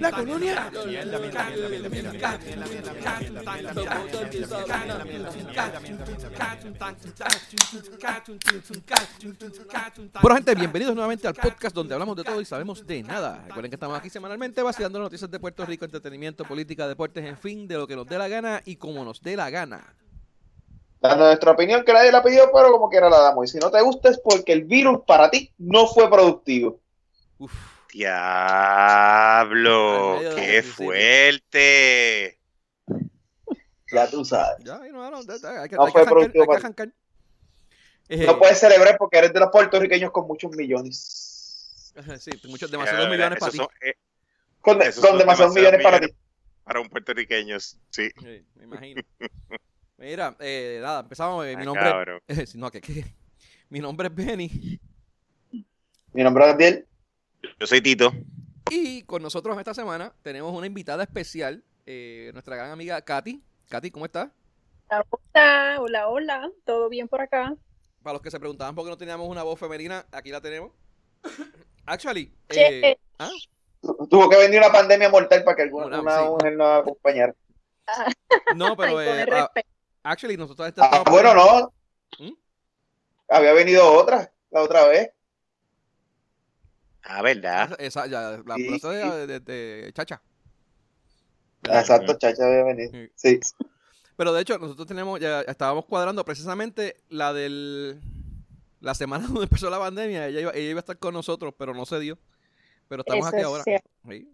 La colonia. Bueno, gente, bienvenidos nuevamente al podcast donde hablamos de todo y sabemos de nada. Recuerden que estamos aquí semanalmente vaciando noticias de Puerto Rico, entretenimiento, política, deportes, en fin, de lo que nos dé la gana y como nos dé la gana. Dando nuestra opinión que nadie la pidió, pero como quiera la damos. Y si no te gusta es porque el virus para ti no fue productivo. Uf. Diablo, qué fuerte. Ya tú sabes. Ya, no, no, hay que, no hay fue que productivo. arrancar, hay que arrancar. No puedes celebrar porque eres de los puertorriqueños con muchos millones. Eh, Sí, muchos, demasiados Eh, millones para ti. eh, Con, demasiados millones para ti. Para un puertorriqueño, sí. Sí, me imagino. Mira, eh, nada, empezamos. eh, mi Ah, nombre eh, no, que, que- mi nombre es Benny Mi nombre es Abdiel. Yo soy Tito. y con nosotros esta semana tenemos una invitada especial, eh, nuestra gran amiga Katy. Katy, ¿cómo estás? Hola, hola, hola, ¿todo bien por acá? Para los que se preguntaban por qué no teníamos una voz femenina, aquí la tenemos. Actually, eh, ¿ah? Tu- Tuvo que venir una pandemia mortal para que alguna Una, una sí. mujer nos acompañara. no, pero Ay, con eh, el ah, respeto. Actually nosotros Ah, estamos bueno, no. ¿Mm? Había venido otra, la otra vez. Ah, ¿verdad? Esa, ya, la Sí, plaza de, sí. de- de Chacha. Exacto, chacha había venido. Sí. Pero de hecho, nosotros tenemos, ya estábamos cuadrando precisamente la del la semana donde empezó la pandemia, ella iba, ella iba a estar con nosotros, pero no se dio. Pero estamos Eso aquí es ahora. cierto. Sí.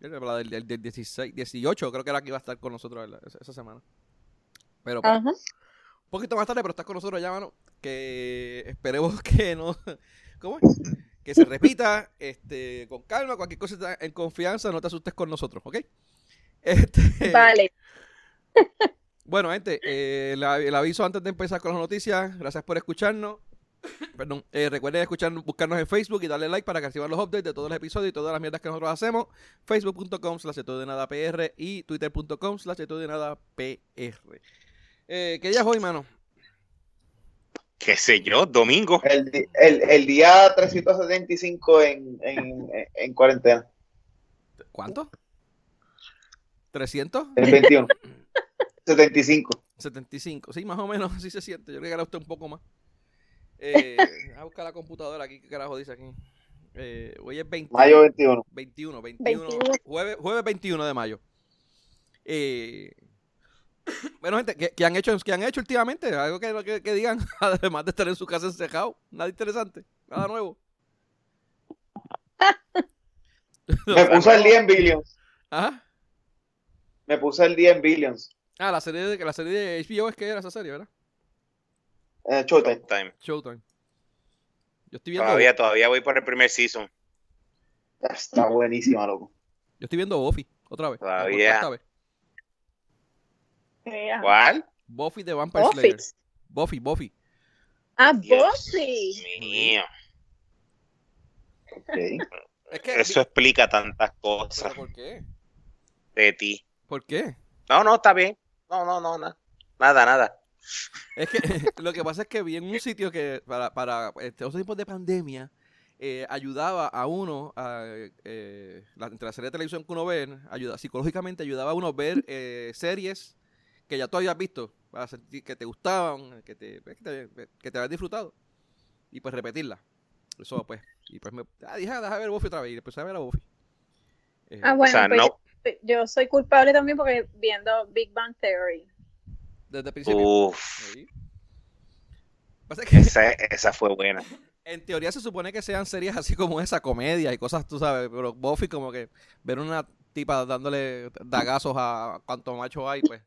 La del, del- del 16, 18, creo que era que iba a estar con nosotros esa, esa semana. Pero pues, Ajá. un poquito más tarde, pero estás con nosotros ya, mano. Que esperemos que no. ¿Cómo es? Que se repita, este, con calma, cualquier cosa en confianza, no te asustes con nosotros, ¿ok? Este, Vale, bueno, gente, eh, la- el aviso antes de empezar con las noticias. Gracias por escucharnos. Perdón. eh, recuerden escuchar, buscarnos en Facebook y darle like para que reciban los updates de todos los episodios y todas las mierdas que nosotros hacemos. Facebook.com slash de todo de nada PR y Twitter.com slash de nada PR. Eh, ¿Qué día es hoy, mano? ¿Qué sé yo? Domingo. El, el, el día 375 en, en, en cuarentena. ¿Cuánto? ¿300? El 21. 75. 75. Sí, más o menos así se siente. Yo creo que era usted un poco más. Eh, a buscar la computadora aquí. ¿Qué carajo dice aquí? Eh, hoy es 20. Mayo 21. 21, 21, 21. Jueves, jueves 21 de mayo. Eh, bueno, gente, ¿qué, qué han hecho, qué han hecho últimamente? Algo que, que, que digan, además de estar en su casa encejado. Nada interesante, nada nuevo. Me puse el día en Billions. Ajá. Me puse el día en Billions. Ah, la serie de, la serie de HBO es que era esa serie, ¿verdad? Eh, Showtime. Time. Showtime. Yo estoy viendo, Todavía, todavía voy por el primer season. Está buenísima, loco. yo estoy viendo Buffy, otra vez. Todavía. vez. ¿Cuál? Buffy de Vampire Slayer. Office. Buffy, Buffy. Ah, Dios Buffy. mío. Es que, Eso explica tantas ¿Pero cosas ¿Por qué? de ti. ¿Por qué? No, no, está bien. No, no, no, no. Nada, nada. Es que lo que pasa es que vi en un sitio que para, para estos tiempos de pandemia eh, ayudaba a uno, a, eh, la, entre la serie de televisión que uno ve, ayuda, psicológicamente ayudaba a uno a ver eh, series que ya tú habías visto, para sentir que te gustaban, que te, que te, que te habías disfrutado y pues repetirla. Eso pues, y pues me ah, dije, ah, déjame ver Buffy otra vez y empecé a ver a Buffy. Eh, Ah, bueno, o sea, pues no. yo, yo soy culpable también porque viendo Big Bang Theory. Desde el principio. Uf, Sí. Pasa que esa, esa fue buena. En teoría se supone que sean series así como esa, comedia y cosas, tú sabes, pero Buffy como que ver una tipa dándole dagazos a cuanto macho hay, pues.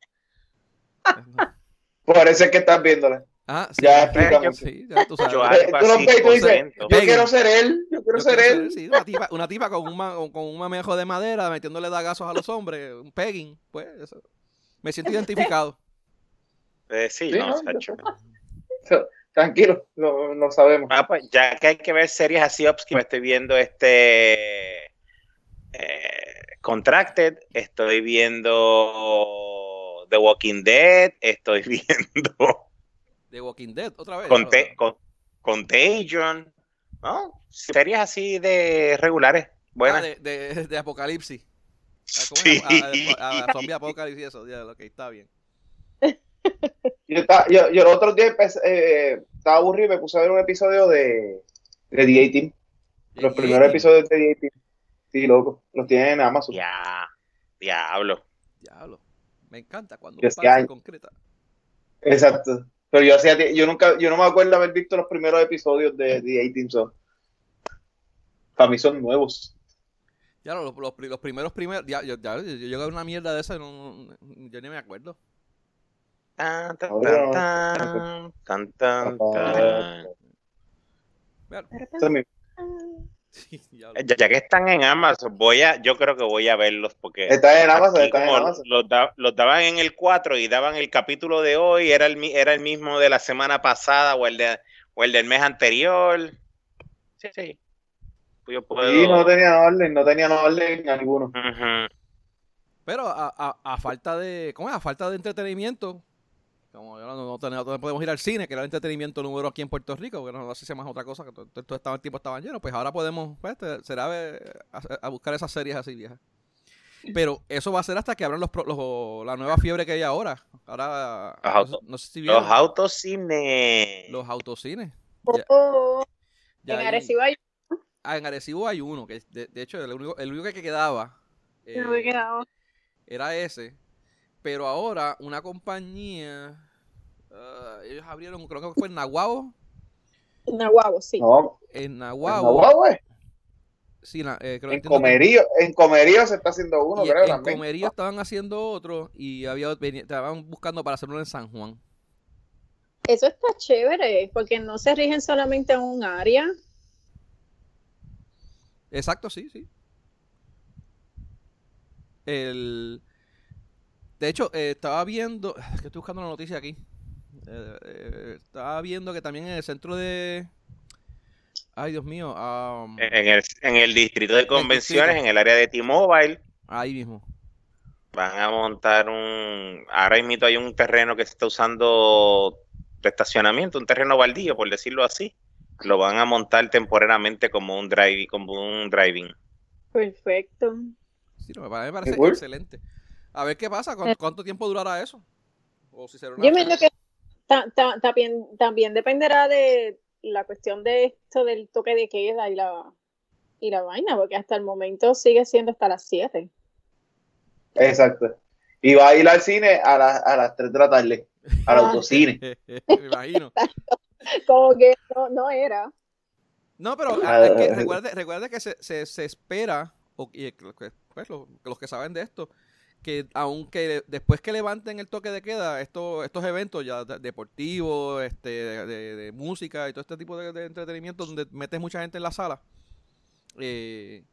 Por eso es que estás viéndola. Ah, sí. Ya explica yo- mucho. Sí, ya tú sabes. Yo tú lo así, ves y tú dices, contento. yo quiero ser él, yo quiero Yo ser quiero él. sí, una tipa, una tipa con un, ma- con un mamejo de madera metiéndole dagazos a los hombres, un pegging, pues eso. Me siento identificado. Eh, sí, Sí, no, no, Sacho. Tranquilo, lo, lo sabemos. Ah, pues ya que hay que ver series así, Upski, me estoy viendo este eh, Contracted, estoy viendo The Walking Dead, estoy viendo De Walking Dead, otra vez. Con- Contagion, ¿no? Series así de regulares, Ah, buenas. de, de, de Apocalipsis. Ah, ¿cómo Sí. A, a- a- a Zombie Apocalipsis y eso. Ya, ok, está bien. Yo, estaba- yo, yo otros días empecé, eh, estaba aburrido y me puse a ver un episodio de, de The A-Team. Los primeros episodios de The A-Team. Sí, loco. Los tienen en Amazon. Ya, diablo. Diablo. Me encanta cuando un se año. concreta. Exacto. Pero yo hacía, yo nunca, yo no me acuerdo haber visto los primeros episodios de The A-Team. so. Para mí son nuevos. Ya, los, los, pri- los primeros primeros. Ya, yo, ya, yo, yo llegué a una mierda de esa y no, no- yo ni me acuerdo. Tan, tan, Ahora- tan, tan, tan, tan. Ya, ya que están en Amazon, voy a, yo creo que voy a verlos porque Está en Amazon, aquí está en Amazon. los, da- los daban en el 4 y daban el capítulo de hoy, era el, era el mismo de la semana pasada o el, de, o el del mes anterior. Sí, sí. Yo puedo... Sí, no tenían orden, no tenían orden alguno. Ujú. Pero a, a, a falta de. ¿Cómo es? A falta de entretenimiento. Como ya no, no tenemos- no podemos ir al cine, que era el entretenimiento número aquí en Puerto Rico, porque no, no sé si más otra cosa, que todo, todo estaba, el tiempo estaban llenos, pues ahora podemos, pues, te- será ver- a, a buscar esas series así viejas. Pero eso va a ser hasta que abran los, pro- los- la nueva fiebre que hay ahora. Ahora, Los no, sé- no sé si Los vieron autocines. los autocines. Oh, Ya- oh, ya en hay- Arecibo hay ah, en Arecibo hay uno, que de, de hecho el único, el único que quedaba uno que eh, quedaba. era ese. Pero ahora una compañía, ah, ellos abrieron, creo que fue en Nahuabo, Nahuabo, sí. No, en en Nahuabo, Nahuatl, sí, na- eh, creo En que- Comerío, en Comerío se está haciendo uno, y creo en también. Comerío estaban haciendo otro y había estaban buscando para hacer uno en San Juan. Eso está chévere, porque no se rigen solamente en un área. Exacto, sí, sí. El, de hecho, eh, estaba viendo, es que estoy buscando la noticia aquí. Eh, eh, estaba viendo que también en el centro de, ay Dios mío, En el, en el distrito de convenciones, distrito. en el área de T-Mobile, ahí mismo. van a montar un... Ahora mismo hay un terreno que se está usando de estacionamiento, un terreno baldío, por decirlo así. Lo van a montar temporalmente como un driving, como un driving. Perfecto. Sí, no, me pare- me parece excelente. A ver qué pasa, ¿cuánto, cuánto tiempo durará eso? O si será una- Yo me imagino que ta- ta- también, también dependerá de la cuestión de esto del toque de queda y la, y la vaina, porque hasta el momento sigue siendo hasta las 7. Exacto. Y va a ir al cine a, la- a las 3 de la tarde, al Ah. autocine. me imagino. Como que no, no era. No, pero Ah, ah, es que ah, recuerde, recuerde que se, se, se espera, o, y pues, los que saben de esto, que aunque después que levanten el toque de queda, esto, estos eventos ya de- deportivos, este, de, de- de música y todo este tipo de, de entretenimiento donde metes mucha gente en la sala, eh,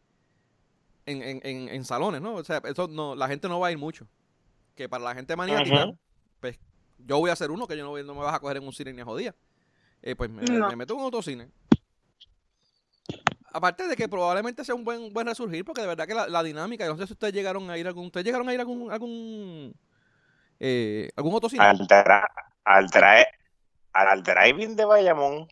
en, en, en, en salones, ¿no? O sea, eso no, la gente no va a ir mucho. Que para la gente maniática, pues yo voy a hacer uno que yo no, voy- no me vas a coger en un cine ni a jodía. Eh, pues me, No. me meto en un autocine. Aparte de que probablemente sea un buen buen resurgir, porque de verdad que la, la dinámica, yo no sé si ustedes llegaron a ir a algún, ustedes llegaron a ir a algún algún eh, algún autocine. Al, dra- al, al driving de Bayamón.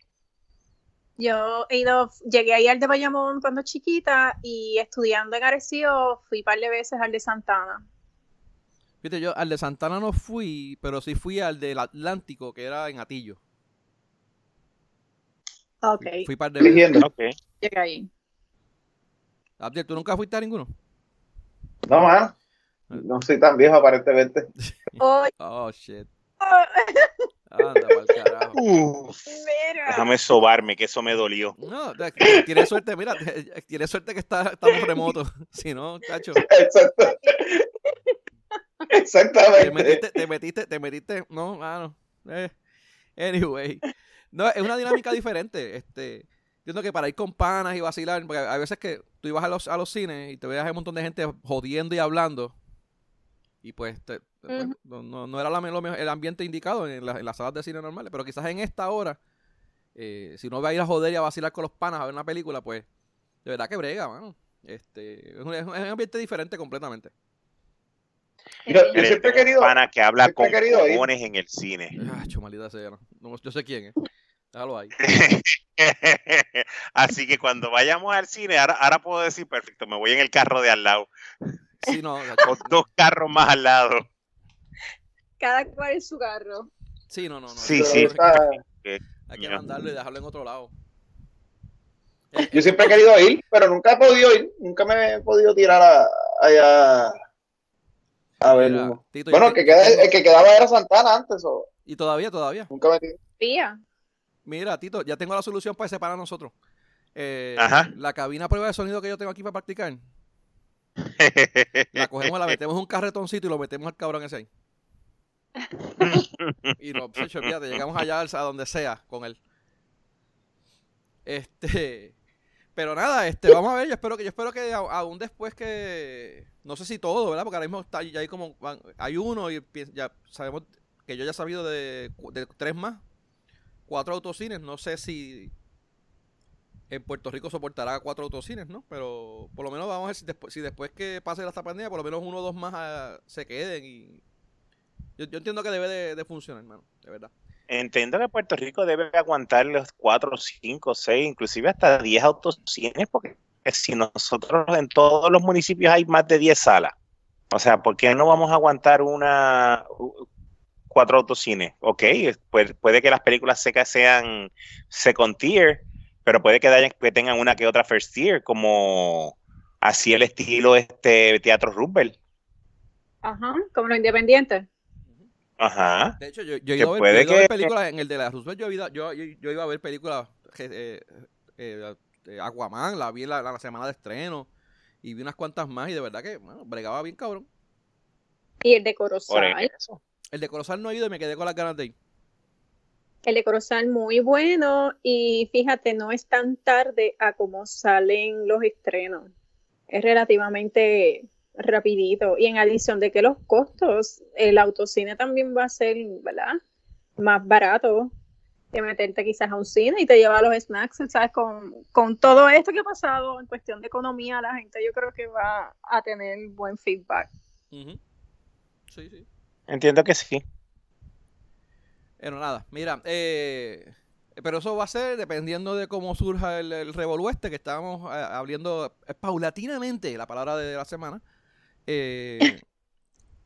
Yo he ido, llegué ahí al de Bayamón cuando chiquita y estudiando en Arecibo fui un par de veces al de Santana. Fíjate, yo al de Santana no fui, pero sí fui al del Atlántico, que era en Atillo. Ok, Fui par de veces. Eligiendo. Ok. llegué ahí. Abdiel, ¿tú nunca fuiste a ninguno? No, mano. No soy tan viejo aparentemente. Oh, Oh, shit. Anda, pa'l carajo. Uf, déjame sobarme, que eso me dolió. No, tienes suerte, mira, tienes suerte que está, estamos remotos. Si no, chacho, Exacto. te Exactamente. metiste, te metiste, te metiste, no, mano. Eh, anyway. No, es una dinámica diferente. Este, entiendo que para ir con panas y vacilar, porque hay veces que tú ibas a los, a los cines y te veías un montón de gente jodiendo y hablando. Y pues, te- pues, no, no- no era la, lo mejor- el ambiente indicado en, la- en las salas de cine normales, pero quizás en esta hora, eh, si uno va a ir a joder y a vacilar con los panas a ver una película, pues, de verdad que brega, mano. Este, es un, es un ambiente diferente completamente. Yo, yo siempre he querido. pana que habla con cojones en el cine. Ah, maldita sea. No, yo sé quién es. Déjalo ahí. Así que cuando vayamos al cine, ahora, ahora puedo decir, perfecto, me voy en el carro de al lado. Sí, no. Con dos carros más al lado. Cada cual en su carro. Sí, no, no. no. Sí, sí. Hay que mandarlo y dejarlo en otro lado. Yo siempre he querido ir, pero nunca he podido ir. Nunca me he podido tirar a- allá a verlo. Bueno, el que, queda- tengo- el que quedaba era Santana antes. o Y todavía, todavía. nunca me tiré. Pía. Mira, Tito, ya tengo la solución para ese para nosotros. Eh, Ajá. La cabina prueba de sonido que yo tengo aquí para practicar. La cogemos, la metemos en un carretoncito y lo metemos al cabrón ese ahí. Y no, pues, fíjate, llegamos allá a donde sea con él. Este, pero nada, este, vamos a ver, yo espero que, yo espero que a- aún después que, no sé si todo, ¿verdad? Porque ahora mismo está, ya hay como, hay uno y ya sabemos que yo ya he sabido de, de tres más, cuatro autocines, no sé si en Puerto Rico soportará cuatro autocines, ¿no? Pero por lo menos vamos a ver si después, si después que pase esta pandemia, por lo menos uno o dos más ah, se queden y yo, entiendo que debe de, de funcionar, hermano, de verdad. Entiendo que Puerto Rico debe aguantar los 4, 5, 6, inclusive hasta 10 autocines, porque si nosotros en todos los municipios hay más de 10 salas, o sea, ¿por qué no vamos a aguantar una cuatro autocines? Ok, puede, puede que las películas secas sean second tier, pero puede que, que tengan una que otra first tier, como así el estilo este Teatro Roosevelt. Ajá, como los independientes. Ajá. De hecho, yo, yo he Que ido a ver, yo he ido a ver películas en el de la Roosevelt, yo, he ido- yo, yo- yo iba a ver películas eh, eh, eh, Aquaman, la vi la, la semana de estreno y vi unas cuantas más y de verdad que, bueno, bregaba bien cabrón. Y el de Por Corozal. eso. El de Corozal no he ido y me quedé con las ganas de ir. El de Corozal muy bueno y fíjate, no es tan tarde a como salen los estrenos. Es relativamente rapidito. Y en adición de que los costos, el autocine también va a ser, ¿verdad? Más barato que meterte quizás a un cine y te lleva los snacks, ¿sabes? Con, con todo esto que ha pasado en cuestión de economía, la gente yo creo que va a tener buen feedback. Sí, sí. Entiendo que sí. Pero nada, mira, eh, pero eso va a ser dependiendo de cómo surja el, el revolú este que estábamos eh, abriendo eh, paulatinamente, la palabra de la semana, eh,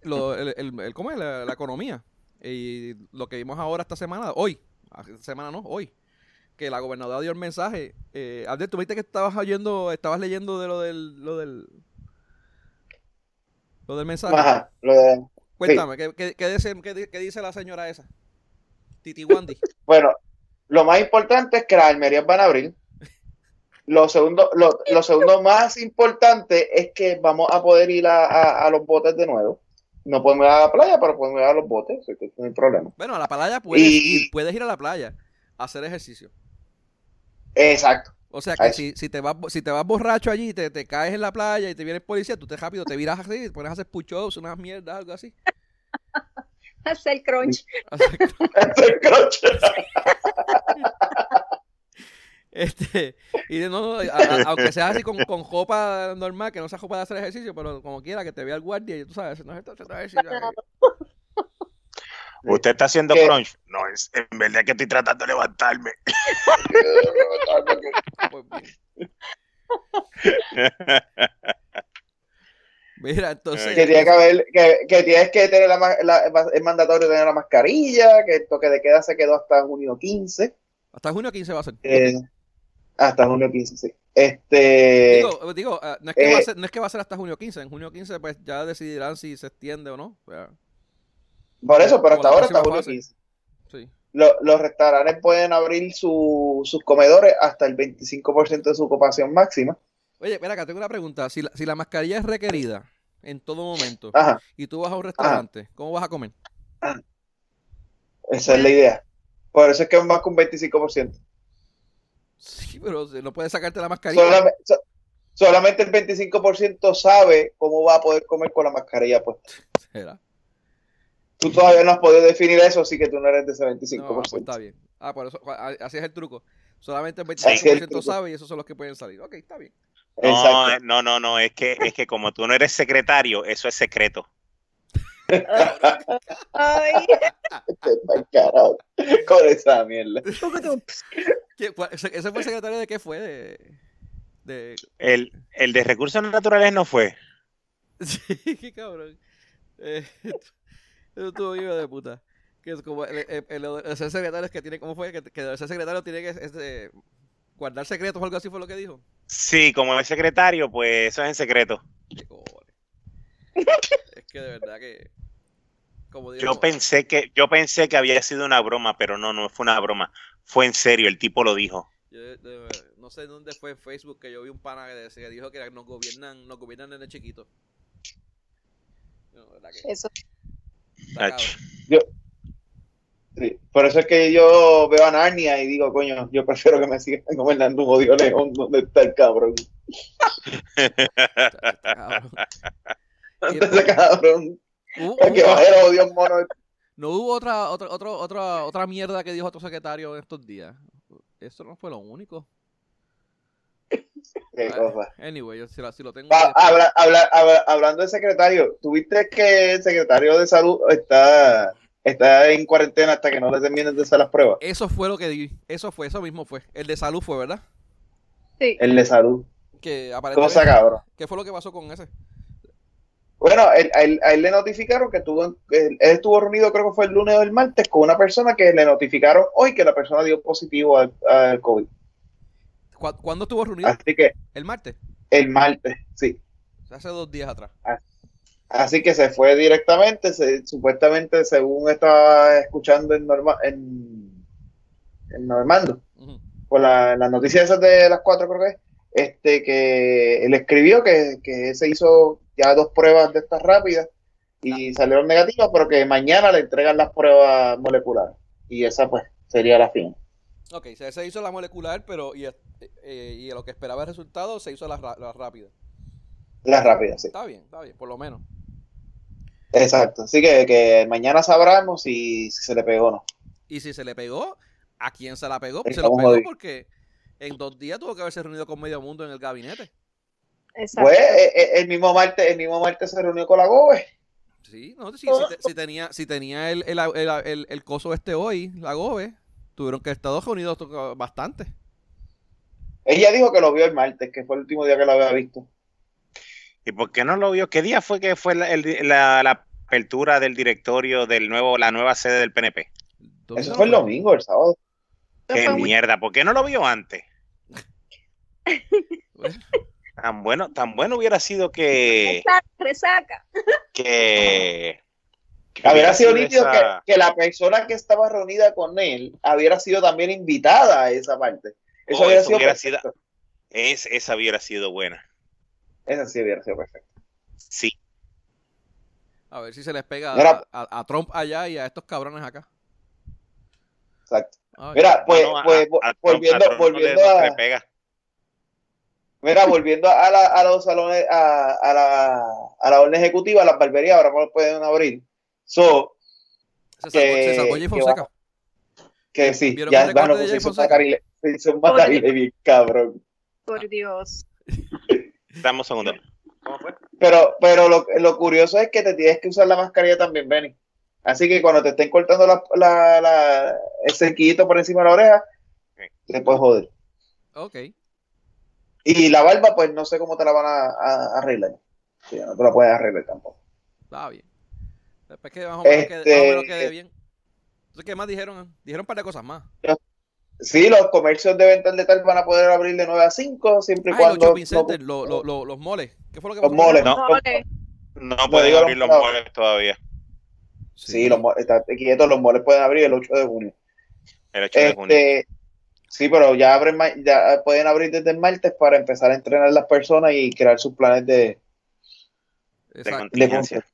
lo- el, el- el- ¿cómo es? La, la economía. Y lo que vimos ahora esta semana, hoy, ah, esta semana no, hoy, que la gobernadora dio el mensaje. Eh, Abdel, tú viste que estabas oyendo, estabas leyendo de lo del, lo del, lo del mensaje. Ajá, lo de- Cuéntame, ¿qué, qué- qué dice, qué di- qué dice la señora esa? Titi Wandy. Bueno, lo más importante es que las almerías van a abrir. Lo segundo, lo, lo segundo más importante es que vamos a poder ir a, a- a los botes de nuevo. No podemos ir a la playa, pero podemos ir a los botes, así que no hay problema. Bueno, a la playa puedes Y- ir, puedes ir a la playa a hacer ejercicio. Exacto. O sea que si, si te vas si te vas borracho allí, te, te caes en la playa y te viene el policía, tú te rápido te viras así, te pones a hacer push-ups, unas mierdas, algo así. Hacer crunch. Hacer croche. Este, y no, no, a- a- aunque sea así con, con ropa normal, que no sea ropa de hacer ejercicio, pero como quiera que te vea el guardia y tú sabes, no es esto, esto es ejercicio. ¿Usted está haciendo ¿Qué? crunch? No, es, en verdad que estoy tratando de levantarme. Pues bien. Mira, entonces. que tiene que haber, que, que tienes que tener la, la- es mandatorio tener la mascarilla, que el toque de queda se quedó hasta junio 15. Hasta junio 15 va a ser. eh, hasta junio 15, sí. Este, Digo, digo, no, es que va a eh, ser, no es que va a ser hasta junio 15. En junio 15, pues ya decidirán si se extiende o no. O sea, por eso, pero hasta ahora próxima junio fase. 15. sí. Lo- los restaurantes pueden abrir su- sus comedores hasta el 25% de su ocupación máxima. Oye, espera acá, tengo una pregunta. Si la, si la mascarilla es requerida en todo momento Ajá, y tú vas a un restaurante, ¿cómo vas a comer? esa es la idea. Por eso es que es más que un 25%. Sí, pero no puedes sacarte la mascarilla. Solamente, so- solamente el 25% sabe cómo va a poder comer con la mascarilla puesta. Será. Tú todavía no has podido definir eso, así que tú no eres de ese 25%. No, pues está bien. Ah, por eso, así es el truco. Solamente el Así es el 25% truco. sabe y esos son los que pueden salir. Ok, está bien. No, Exacto. no, no, no, es que, es que como tú no eres secretario, eso es secreto. Ay, Con esa mierda. ¿Qué- cuál- ese, ese fue el secretario de qué fue? De, de... El, el de recursos naturales no fue. Sí, qué cabrón. Eh, eso estuvo hijo de puta. Que es como el, el, el- el ser secretario es que tiene, ¿cómo fue? Que, que el ser secretario tiene que este, guardar secretos o algo así fue lo que dijo. Sí, como el secretario, pues eso es en secreto. Qué cojones. es que de verdad que como digo, Yo pensé que, yo pensé que había sido una broma, pero no, no fue una broma. Fue en serio, el tipo lo dijo. yo, de- no sé dónde fue en Facebook que yo vi un pana que, decía- que dijo que nos gobiernan, nos gobiernan desde chiquito. No, que eso. Cabrón. Sí, Por eso es que yo veo a Narnia y digo, coño, yo prefiero que me sigan gobernando un odio león donde está el cabrón. Está- está ese cabrón, el que baje el odio mono. No hubo otra, otra, otra, otra, otra mierda que dijo otro secretario en estos días. Eso no fue lo único. Qué cosa. Anyway, yo si, la- si lo tengo. Pa- habla- habla- habla- hablando de secretario, ¿tuviste que el secretario de salud está, está en cuarentena hasta que no le terminen de hacer las pruebas? Eso fue lo que di. Eso fue, eso mismo fue. El de salud fue, ¿verdad? Sí. El de salud. Que aparentemente. Cosa cabrón. ¿Qué fue lo que pasó con ese? Bueno, él- a él, a él le notificaron que tuvo, que él él estuvo reunido, creo que fue el lunes o el martes, con una persona que le notificaron hoy que la persona dio positivo al, al COVID. ¿Cu- ¿Cuándo estuvo reunido? Así que El martes. el martes, sí. Hace dos días atrás. Así que se fue directamente, se- supuestamente, según estaba escuchando en, Norma, en, en Normando, Ujú. por la, las noticias esas de las cuatro, creo que es, este, que él escribió que, que se hizo ya dos pruebas de estas rápidas y salieron negativas, pero que mañana le entregan las pruebas moleculares. Y esa, pues, sería la fin. Ok, se, se hizo la molecular, pero. Y, eh, y lo que esperaba el resultado se hizo la, la rápida. Las rápidas, sí. Está bien, está bien, por lo menos. Exacto. Así que, que mañana sabremos si, si se le pegó o no. Y si se le pegó, ¿a quién se la pegó? Se Estamos lo pegó porque en dos días tuvo que haberse reunido con medio mundo en el gabinete. Exacto. Pues eh, eh, el mismo martes, el mismo martes se reunió con la GOBE. Sí, no, si, si te- si tenía, si tenía el, el, el, el- el coso este hoy, la GOBE, tuvieron que estar Estados Unidos bastante. Ella dijo que lo vio el martes, que fue el último día que lo había visto. ¿Y por qué no lo vio? ¿Qué día fue que fue la, el- la- la apertura del directorio del nuevo, la nueva sede del PNP? ¿Dónde Eso fue el domingo, el sábado. ¡Qué mierda! ¿Por qué no lo vio antes? Bueno, Tan bueno, tan bueno hubiera sido que, Resaca, que Hubiera sido nítido que, esa- que la persona que estaba reunida con él hubiera sido también invitada a esa parte. Eso Oh, hubiera eso sido hubiera es, esa hubiera sido buena. Esa sí hubiera sido perfecto. Sí. a ver si se les pega Mira. a, a- a Trump allá y a estos cabrones acá. Exacto. Ay, Mira, pues, No, no, a- pues a- a Trump- volviendo, no le- volviendo no a, pega. mira, volviendo a la, a los salones, a, a la, a la orden ejecutiva, las barberías ahora no lo pueden abrir. So, se sacó, se que- que Fonseca. que sí, ¿Vieron ya, bueno, pues se hizo un Fonseca? matarile- se hizo un bien cabrón. Por Dios. Dame un segundo. ¿Cómo fue? Pero, pero lo, lo curioso es que te tienes que usar la mascarilla también, Benny. Así que cuando te estén cortando la, la, la- el cerquillito por encima de la oreja, te puedes joder. Ok. Y la barba, pues no sé cómo te la van a, a- arreglar. Sí, no te la puedes arreglar tampoco. Está bien. Después que más o menos, quede, Este- más o menos quede bien. Entonces, ¿qué más dijeron? Dijeron un par de cosas más. Sí, los comercios de venta al detalle van a poder abrir de 9 a 5, siempre y Ah, los cuando. shopping no- centers, lo- lo- lo- los moles. ¿Qué fue lo que Los moles. No. No Lo pueden abrir los los- moles todavía. Sí, los, mo- está quietos, los moles pueden abrir el 8 de junio. El 8 de junio. Este, sí, pero ya abren ya pueden abrir desde el martes para empezar a entrenar a las personas y crear sus planes de, de contingencia.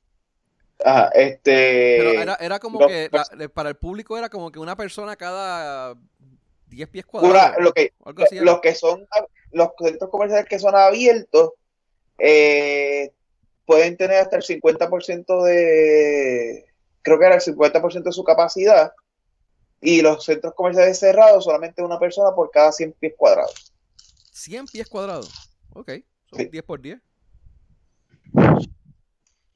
Ajá, este. Pero era, era como no, que la- para el público era como que una persona cada 10 pies una- cuadrados. lo que, o algo así era. los que son los centros comerciales que son abiertos eh, pueden tener hasta el 50% de creo que era el 50% de su capacidad y los centros comerciales cerrados solamente una persona por cada 100 pies cuadrados 100 pies cuadrados. Ok. Son Sí. 10 por 10.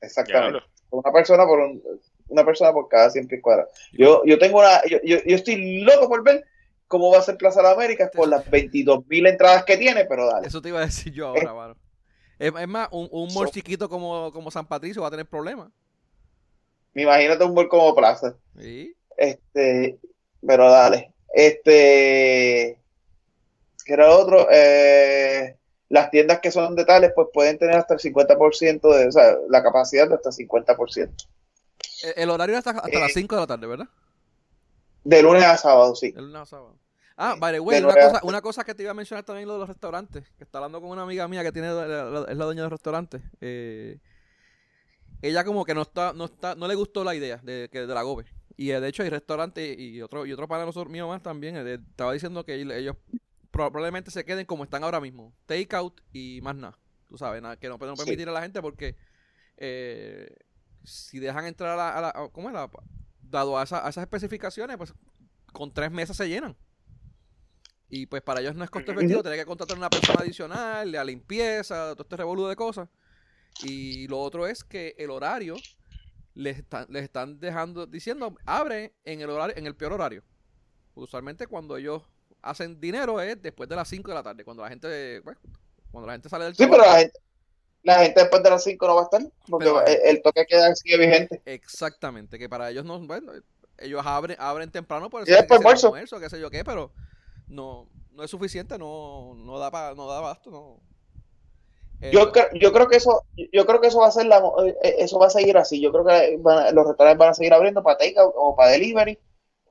exactamente. Una persona por un, una persona por cada 100 pies cuadrados. Yo, yo tengo una, yo, yo, yo estoy loco por ver cómo va a ser Plaza de las Américas por las 22 mil entradas que tiene, pero dale. Eso te iba a decir yo ahora, mano. Es, es más, un, un mall So- chiquito como, como San Patricio va a tener problemas. Imagínate un mall como Plaza. ¿Sí? Este, pero dale. Este, ¿qué era otro? Eh, las tiendas que son de tales, pues pueden tener hasta el 50% de, o sea, la capacidad de hasta el 50%. El, el horario hasta, hasta Eh, las 5 de la tarde, ¿verdad? De lunes a sábado, sí. El lunes a sábado. Ah, way, de una cosa, una cosa que te iba a mencionar también lo de los restaurantes. Que está hablando con una amiga mía que tiene es la dueña del restaurante. Eh, ella como que no está, no está, no le gustó la idea de, que de la gobe. Y eh, de hecho hay restaurantes y otro, y otro para nosotros mío más también. eh, estaba diciendo que ellos probablemente se queden como están ahora mismo. Take out y más nada. Tú sabes, nada, que no, no Sí. permitir a la gente porque eh, si dejan entrar a la, a la- ¿cómo es la? Dado a, esa- a esas especificaciones, pues con tres mesas se llenan. Y pues para ellos no es costo efectivo tener que contratar una persona adicional, la limpieza, todo este revolú de cosas. Y lo otro es que el horario les están, les están dejando, diciendo, abre en el horario, en el peor horario. Usualmente cuando ellos hacen dinero es después de las 5 de la tarde, cuando la gente, pues, cuando la gente sale del Sí, trabajo. pero la gente, la gente después de las 5 no va a estar, porque Pero- el, el toque queda sigue vigente. Exactamente, que para ellos no, bueno, ellos abren, abren temprano por sea almuerzo. almuerzo, qué sé yo qué, pero no, no es suficiente, no, no da para, no da abasto, no. Eh, Yo, cre- yo creo que eso, yo creo que eso va a ser la, eh, eso va a seguir así. Yo creo que van los restaurantes van a seguir abriendo para takeout o para delivery,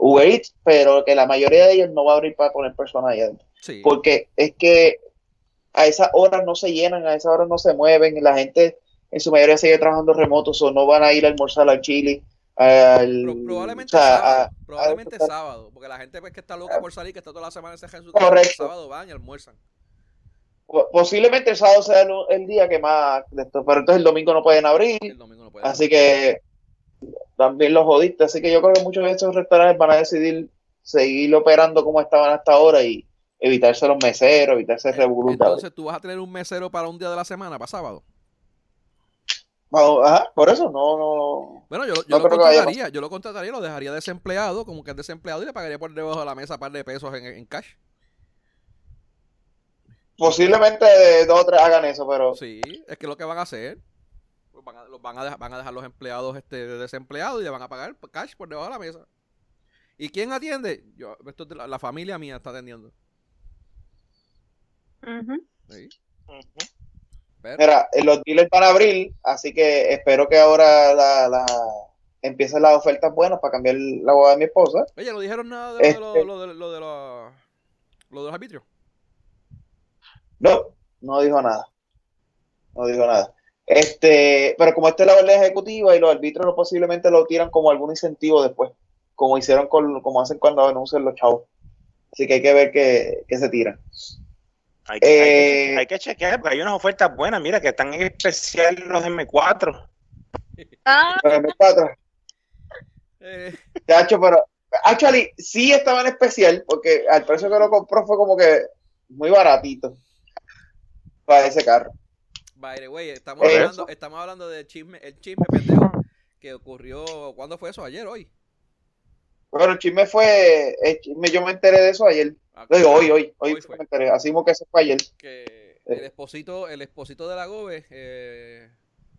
Uber Eats, pero que la mayoría de ellos no va a abrir para poner personas ahí adentro. sí, Porque es que a esas horas no se llenan, a esas horas no se mueven, la gente en su mayoría sigue trabajando remotos o no van a ir a almorzar al Chile. Al, Pro- probablemente o sea, sábado, a- probablemente a- sábado, porque la gente pues, que está loca por salir, que está toda la semana en Correcto. el sábado van y almuerzan. po- posiblemente el sábado sea el, el día que más de esto, pero entonces el domingo no pueden abrir. El domingo no puede. Así que también los jodiste. Así que yo creo que muchos de estos restaurantes van a decidir seguir operando como estaban hasta ahora y evitarse los meseros, evitarse revolú. Entonces tú vas a tener un mesero para un día de la semana, para sábado. Ajá, por eso no, no. Bueno, yo, lo- yo No lo contrataría, yo lo contrataría, lo dejaría desempleado, como que es desempleado, y le pagaría por debajo de la mesa un par de pesos en, en cash. Posiblemente dos o tres hagan eso, pero Sí, es que lo que van a hacer, pues van, a, los van, a dejar, van a dejar los empleados este, desempleados y le van a pagar cash por debajo de la mesa. ¿Y quién atiende? Yo, esto es de la, la familia mía está atendiendo. Ujú. Sí, Ujú. pero- mira, eh, los dealers van a abrir, así que espero que ahora la, la empiecen las ofertas buenas para cambiar la boda de mi esposa. Oye, ¿no dijeron nada de lo, de Este- lo, lo de, lo de, lo- lo de los arbitrios? No, no dijo nada. No dijo nada. Este, pero como esta es la orden ejecutiva y los árbitros no posiblemente lo tiran como algún incentivo después, como hicieron con, como hacen cuando anuncian los chavos. Así que hay que ver qué, qué se tiran. Hay que, hay que Eh, chequear, hay que chequear, porque hay unas ofertas buenas. Mira, que están en especial los M4. Ah, Pero en M4, Eh, chacho, pero actually sí estaba en especial porque al precio que lo compró fue como que muy baratito para ese carro. By the way, estamos Eso. hablando, estamos hablando del chisme, el chisme pendejo que ocurrió, ¿cuándo fue eso? ¿Ayer? ¿Hoy? Bueno, el chisme fue, el chisme, yo me enteré de eso ayer. Ah, Digo, hoy, hoy, hoy, Hoy fue me enteré. Así como que eso fue ayer. que el esposito, el esposito de la Gobe, eh,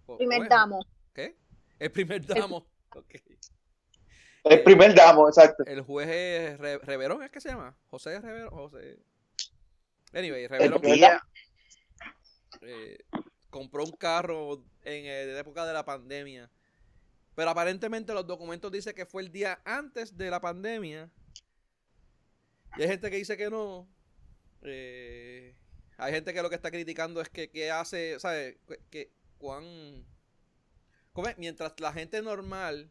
¿cómo primer es? damo. ¿Qué? El primer damo. Ok. El primer damo, exacto. El juez es Re- Reverón, ¿es que se llama? José Reverón. José. Anyway, Reverón eh, compró un carro en eh, la época de la pandemia. Pero aparentemente los documentos dicen que fue el día antes de la pandemia. Y hay gente que dice que no. Eh, hay gente que lo que está criticando es que, que hace, ¿sabes? Que, que cuán... ¿Cómo es? Mientras la gente normal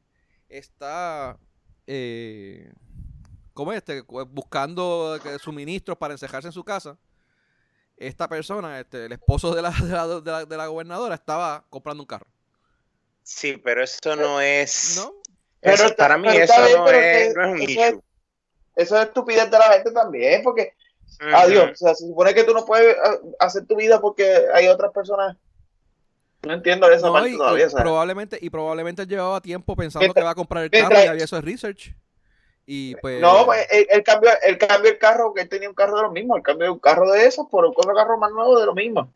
está... Eh, ¿Cómo es? Este, buscando que- suministros para encejarse en su casa. Esta persona, este, el esposo de la, de la, de la- de la gobernadora, estaba comprando un carro. Sí, pero eso no es. ¿No? eso- Pero- para mí pero eso está bien, no pero es, que- no es un eso issue. es- Eso es estupidez de la gente también, porque, adiós, o sea, se supone que tú no puedes ah, hacer tu vida porque hay otras personas No entiendo esa No, parte y, todavía. y probablemente, y probablemente él llevaba tiempo pensando Mientras- que va a comprar el mientras- carro y había eso de research. Y pues. No, pues, él, él cambió, él cambió el carro, que él tenía un carro de lo mismo, él cambió un carro de esos por otro carro más nuevo de lo mismo.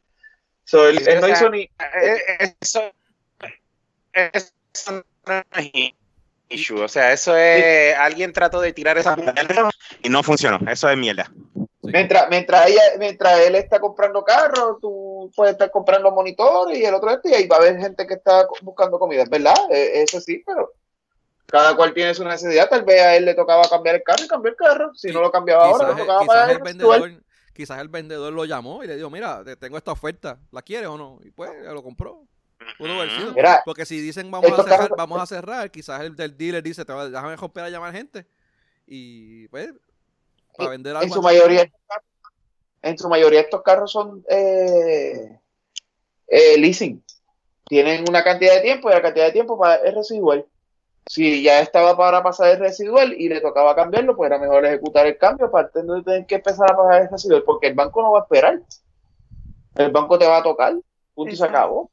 So, él, no sea, hizo ni... Eh, Eso, eso no es issue. O sea, eso es. Alguien trató de tirar esa mierda y no funcionó. Eso es mierda. sí. Mientras, mientras, ella, mientras él está comprando carros, tú puedes estar comprando monitores y el otro este, y ahí va a haber gente que está buscando comida, es verdad, Eh, eso sí, pero cada cual tiene su necesidad. Tal vez a él le tocaba cambiar el carro y cambiar el carro. Si no lo cambiaba ahora, le tocaba quizás pagar el vendedor, quizás el vendedor lo llamó y le dijo, mira, te tengo esta oferta, ¿la quieres o no? Y pues lo compró. Pudo haber sido. Mira, Porque si dicen vamos a cerrar, carros- vamos a cerrar, quizás el del dealer dice, te va- déjame romper a llamar gente. Y pues, para vender algo. en su mayoría en su mayoría estos carros son eh, eh, leasing tienen una cantidad de tiempo y la cantidad de tiempo para es residual si ya estaba para pasar el residual y le tocaba cambiarlo pues era mejor ejecutar el cambio para no tener que empezar a pagar el residual porque el banco no va a esperar el banco te va a tocar punto y se acabó.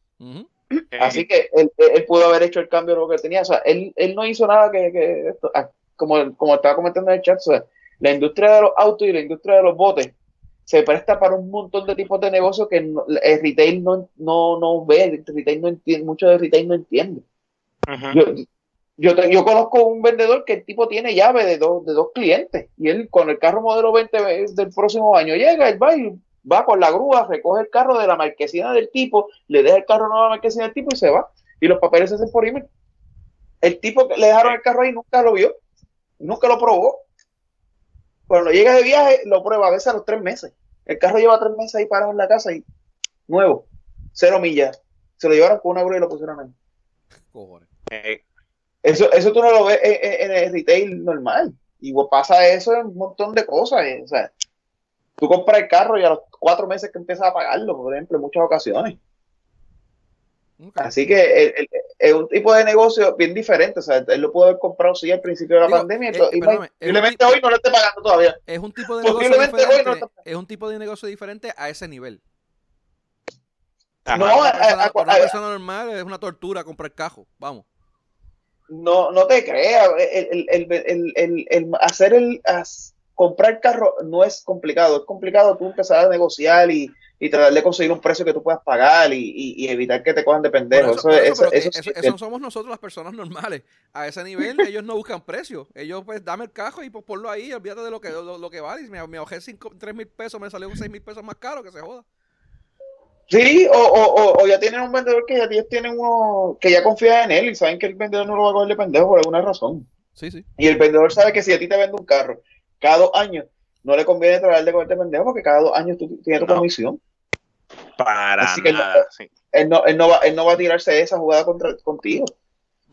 Así que él, él pudo haber hecho el cambio de lo que tenía. O sea, él, él no hizo nada que, que esto, ah, como, como estaba comentando en el chat, o sea, la industria de los autos y la industria de los botes se presta para un montón de tipos de negocios que no- el retail no, no, no ve, el retail no entiende, mucho de retail no entiende. Yo, yo, te- yo conozco un vendedor que el tipo tiene llave de dos, de dos clientes y él con el carro modelo 20 del próximo año llega, él va y va con la grúa, recoge el carro de la marquesina del tipo, le deja el carro nuevo a la marquesina del tipo y se va. Y los papeles se hacen por email. El tipo que le dejaron el carro ahí nunca lo vio, nunca lo probó. Cuando llega de viaje, lo prueba a veces a los tres meses. El carro lleva tres meses ahí parado en la casa y nuevo, cero millas. Se lo llevaron con una grúa y lo pusieron ahí. Cojones. Eh, Eso, eso tú no lo ves en, en- en el retail normal. Y pues, pasa eso en un montón de cosas. eh, O sea, tú compras el carro y a los cuatro meses que empiezas a pagarlo, por ejemplo, en muchas ocasiones. Así que es un tipo de negocio bien diferente. O sea, él lo pudo haber comprado sí al principio de la Digo, pandemia. y eh, y perdóname, es un posiblemente tipo- hoy no lo esté pagando todavía. Es un tipo de negocio Posiblemente hoy no diferente. está- Es un tipo de negocio diferente a ese nivel. ajá. No, Para una a- a- para una a- persona normal es una tortura comprar cajo. Vamos. No, no te creas. El, el- el- el- hacer el as- comprar carro no es complicado. Es complicado tú empezar a negociar y, y tratar de conseguir un precio que tú puedas pagar y, y- y evitar que te cojan de pendejo. eso, Eso, eso, eso, pero que eso eso- sí es eso somos nosotros las personas normales. A ese nivel ellos no buscan precio. Ellos pues dame el cajo y pues ponlo ahí, olvídate de lo que, lo, lo que vale. Y me, me ahorré 3 mil pesos, me salió 6 mil pesos más caro, que se joda. Sí, o, o, o- o ya tienen un vendedor que ya tienen uno que ya confía en él y saben que el vendedor no lo va a coger de pendejo por alguna razón. Sí, sí. Y el vendedor sabe que si a ti te vende un carro cada dos años, no le conviene tratar de coger de pendejo porque cada dos años tú tienes tu No. comisión. Para Así que no- nada. sí. Él no, él no, va, él no va a tirarse esa jugada contra, contigo.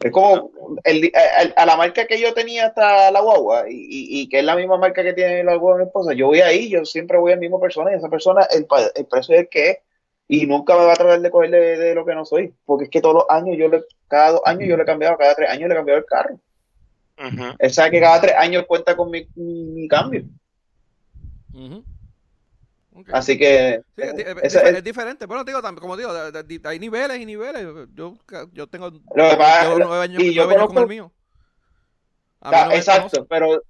Es como el, a, a la marca que yo tenía hasta la guagua y, y- y que es la misma marca que tiene la guagua de mi esposa. Yo voy ahí, yo siempre voy al mismo persona y esa persona, el, pa- el precio es el que es y nunca me va a tratar de coger de, de lo que no soy. Porque es que todos los años, yo le, cada dos años yo le he cambiado, cada tres años le he cambiado el carro. Ujú. Él sabe que cada tres años cuenta con mi, mi, mi cambio. Así que Sí, es, diferente. Bueno, digo, como digo, hay niveles y niveles. Yo, yo tengo Lo que pasa- llevo nueve años, y yo nueve años conozco- el mío. No exacto, pero,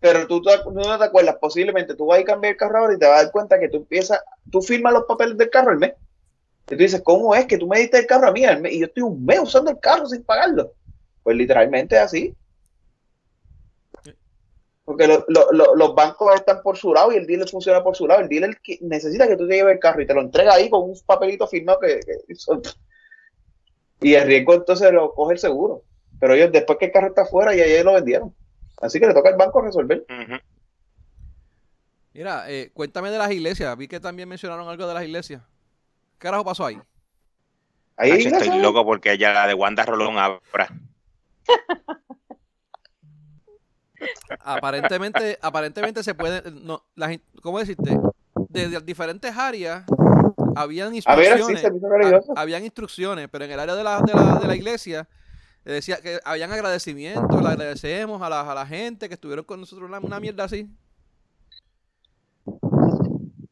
pero tú, no te acuerdas, posiblemente tú vas a cambiar el carro ahora y te vas a dar cuenta que tú empiezas, tú firmas los papeles del carro al mes. Y tú dices, ¿cómo es que tú me diste el carro a mí al mes y yo estoy un mes usando el carro sin pagarlo? Pues literalmente es así. Porque lo- lo- lo- los bancos están por su lado y el dealer funciona por su lado. El dealer necesita que tú te lleves el carro y te lo entrega ahí con un papelito firmado que, que- y el riesgo entonces lo coge el seguro. Pero ellos después que el carro está afuera ya ellos lo vendieron. Así que le toca al banco resolver. Mira, eh, cuéntame de las iglesias. Vi que también mencionaron algo de las iglesias. ¿Qué carajo pasó ahí? Ahí Nacho, estoy loco porque ya la de Wanda Rolón abra. Aparentemente, aparentemente se puede, no, las in- ¿cómo decirte? Desde diferentes áreas habían A ver, sí, instrucciones, ha- habían instrucciones, pero en el área de la, de la, de la iglesia decía que habían agradecimientos, le agradecemos a la, a la gente que estuvieron con nosotros, una, una mierda así.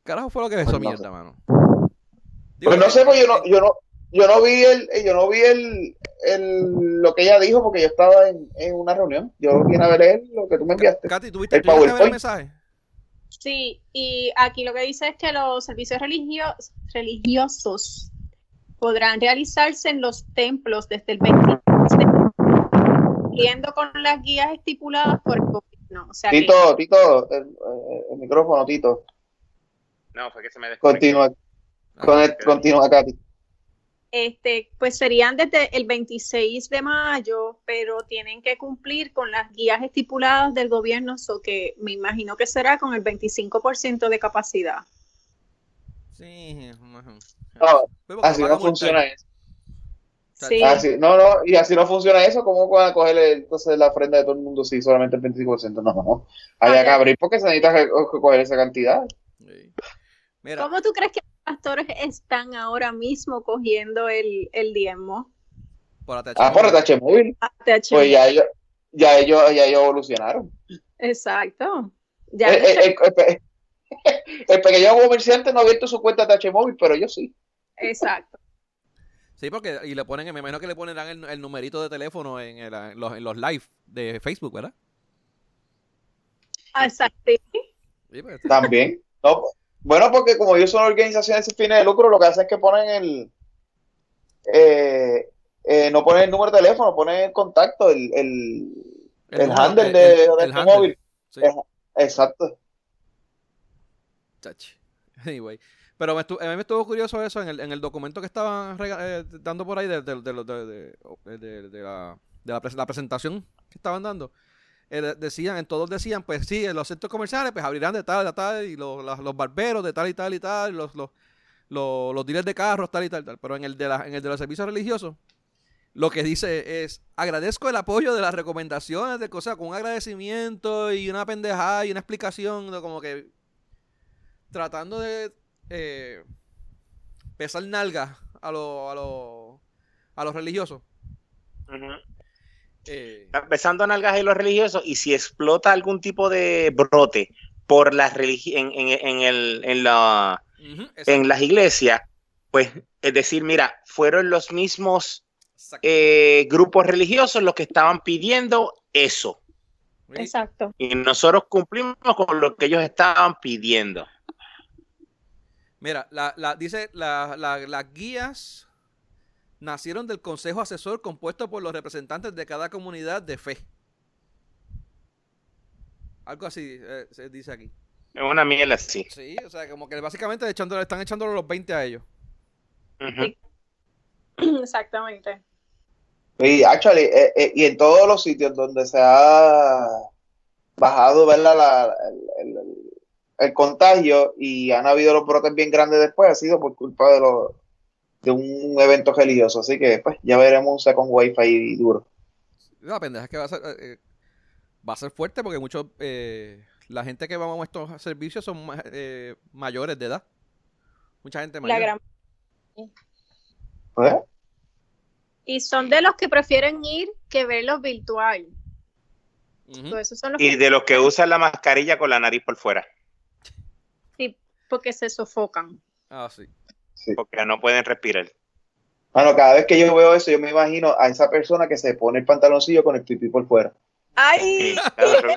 Carajo fue lo que es eso, Pues no mierda, sé. mano. Digo, Pues no eh, sé, pues yo eh, no, yo no, yo no vi el, yo no vi el, el, lo que ella dijo porque yo estaba en, en una reunión. Yo vine a ver lo que tú me enviaste. Katy, ¿tuviste El ¿tú llegaste a ver el mensaje? Sí, y aquí lo que dice es que los servicios religios, religiosos podrán realizarse en los templos desde el 26 de cumpliendo con las guías estipuladas por el gobierno. O sea que Tito, Tito, el, el micrófono, Tito. No, fue que se me desconectó. Continúa, Ah, con el- continúa, Katy. este, pues serían desde el 26 de mayo, pero tienen que cumplir con las guías estipuladas del gobierno, so que me imagino que será con el 25% de capacidad. Sí. No, porque así no funciona eso. Sí. Así, no, no, y así no funciona eso. ¿Cómo van a coger entonces la ofrenda de todo el mundo si solamente el 25%? No, no, no. Había que Ah, abrir porque se necesita coger esa cantidad. Sí. Mira, ¿Cómo tú crees que los pastores están ahora mismo cogiendo el, el diezmo? por ATH Ah, por el móvil. ATH. Pues ya ellos, ya ellos, ya ellos evolucionaron. Exacto. Ya El, el- el- el pe- el pequeño comerciante no ha abierto su cuenta de H móvil, pero yo sí. Exacto. Sí, porque y le ponen, me imagino que le ponerán el, el numerito de teléfono en, el- en los, en los live de Facebook, ¿verdad? Exacto. Sí, pues, También. No, bueno, porque como ellos son organizaciones sin fines de lucro, lo que hacen es que ponen el. eh, eh, no ponen el número de teléfono, ponen el contacto, el, el, el, handle el- de, el- de el este handle. móvil. Sí, Exacto. chachi. Anyway. Pero me a mí me estuvo curioso eso en el, en el documento que estaban eh, dando por ahí de, de- de- de- de- de- de la, de la la presentación que estaban dando. eh, de- decían, en todos decían, pues sí, en los centros comerciales pues abrirán de tal a tal, y los, los barberos de tal y tal y tal, los, los, los, los dealers de carros tal y tal, tal. Pero en el de la, en el de los servicios religiosos, lo que dice es, agradezco el apoyo de las recomendaciones de cosas con un agradecimiento y una pendejada y una explicación de como que tratando de eh, pesar nalga a los a los a los religiosos. Eh, besando nalgas y los religiosos y si explota algún tipo de brote por las religi- en, en, en el, en, la, en las iglesias, pues es decir, mira, fueron los mismos eh, grupos religiosos los que estaban pidiendo eso. Exacto. y nosotros cumplimos con lo que ellos estaban pidiendo. Mira, la, la, dice la- la- las guías nacieron del consejo asesor compuesto por los representantes de cada comunidad de fe. Algo así eh, se dice aquí. Es una mierda así. Sí, o sea, como que básicamente echándole, están echándole los 20 a ellos. Exactamente. Y, actually, eh, eh, y en todos los sitios donde se ha bajado ¿verdad? La- el- el contagio y han habido los brotes bien grandes después, ha sido por culpa de, los de un evento religioso. Así que pues ya veremos un second ahí duro. La pendeja es que va a ser, eh, eh, va a ser fuerte porque muchos, eh, la gente que va a estos servicios son ma- eh, mayores de edad. Mucha gente mayor. La gran Pues, y son de los que prefieren ir que verlos virtual. Esos son los Y que de los que usan la mascarilla con la nariz por fuera, porque se sofocan. Ah, sí. sí. porque no pueden respirar. Bueno, cada vez que yo veo eso, yo me imagino a esa persona que se pone el pantaloncillo con el pipí por fuera. ¡Ay! Sí, claro.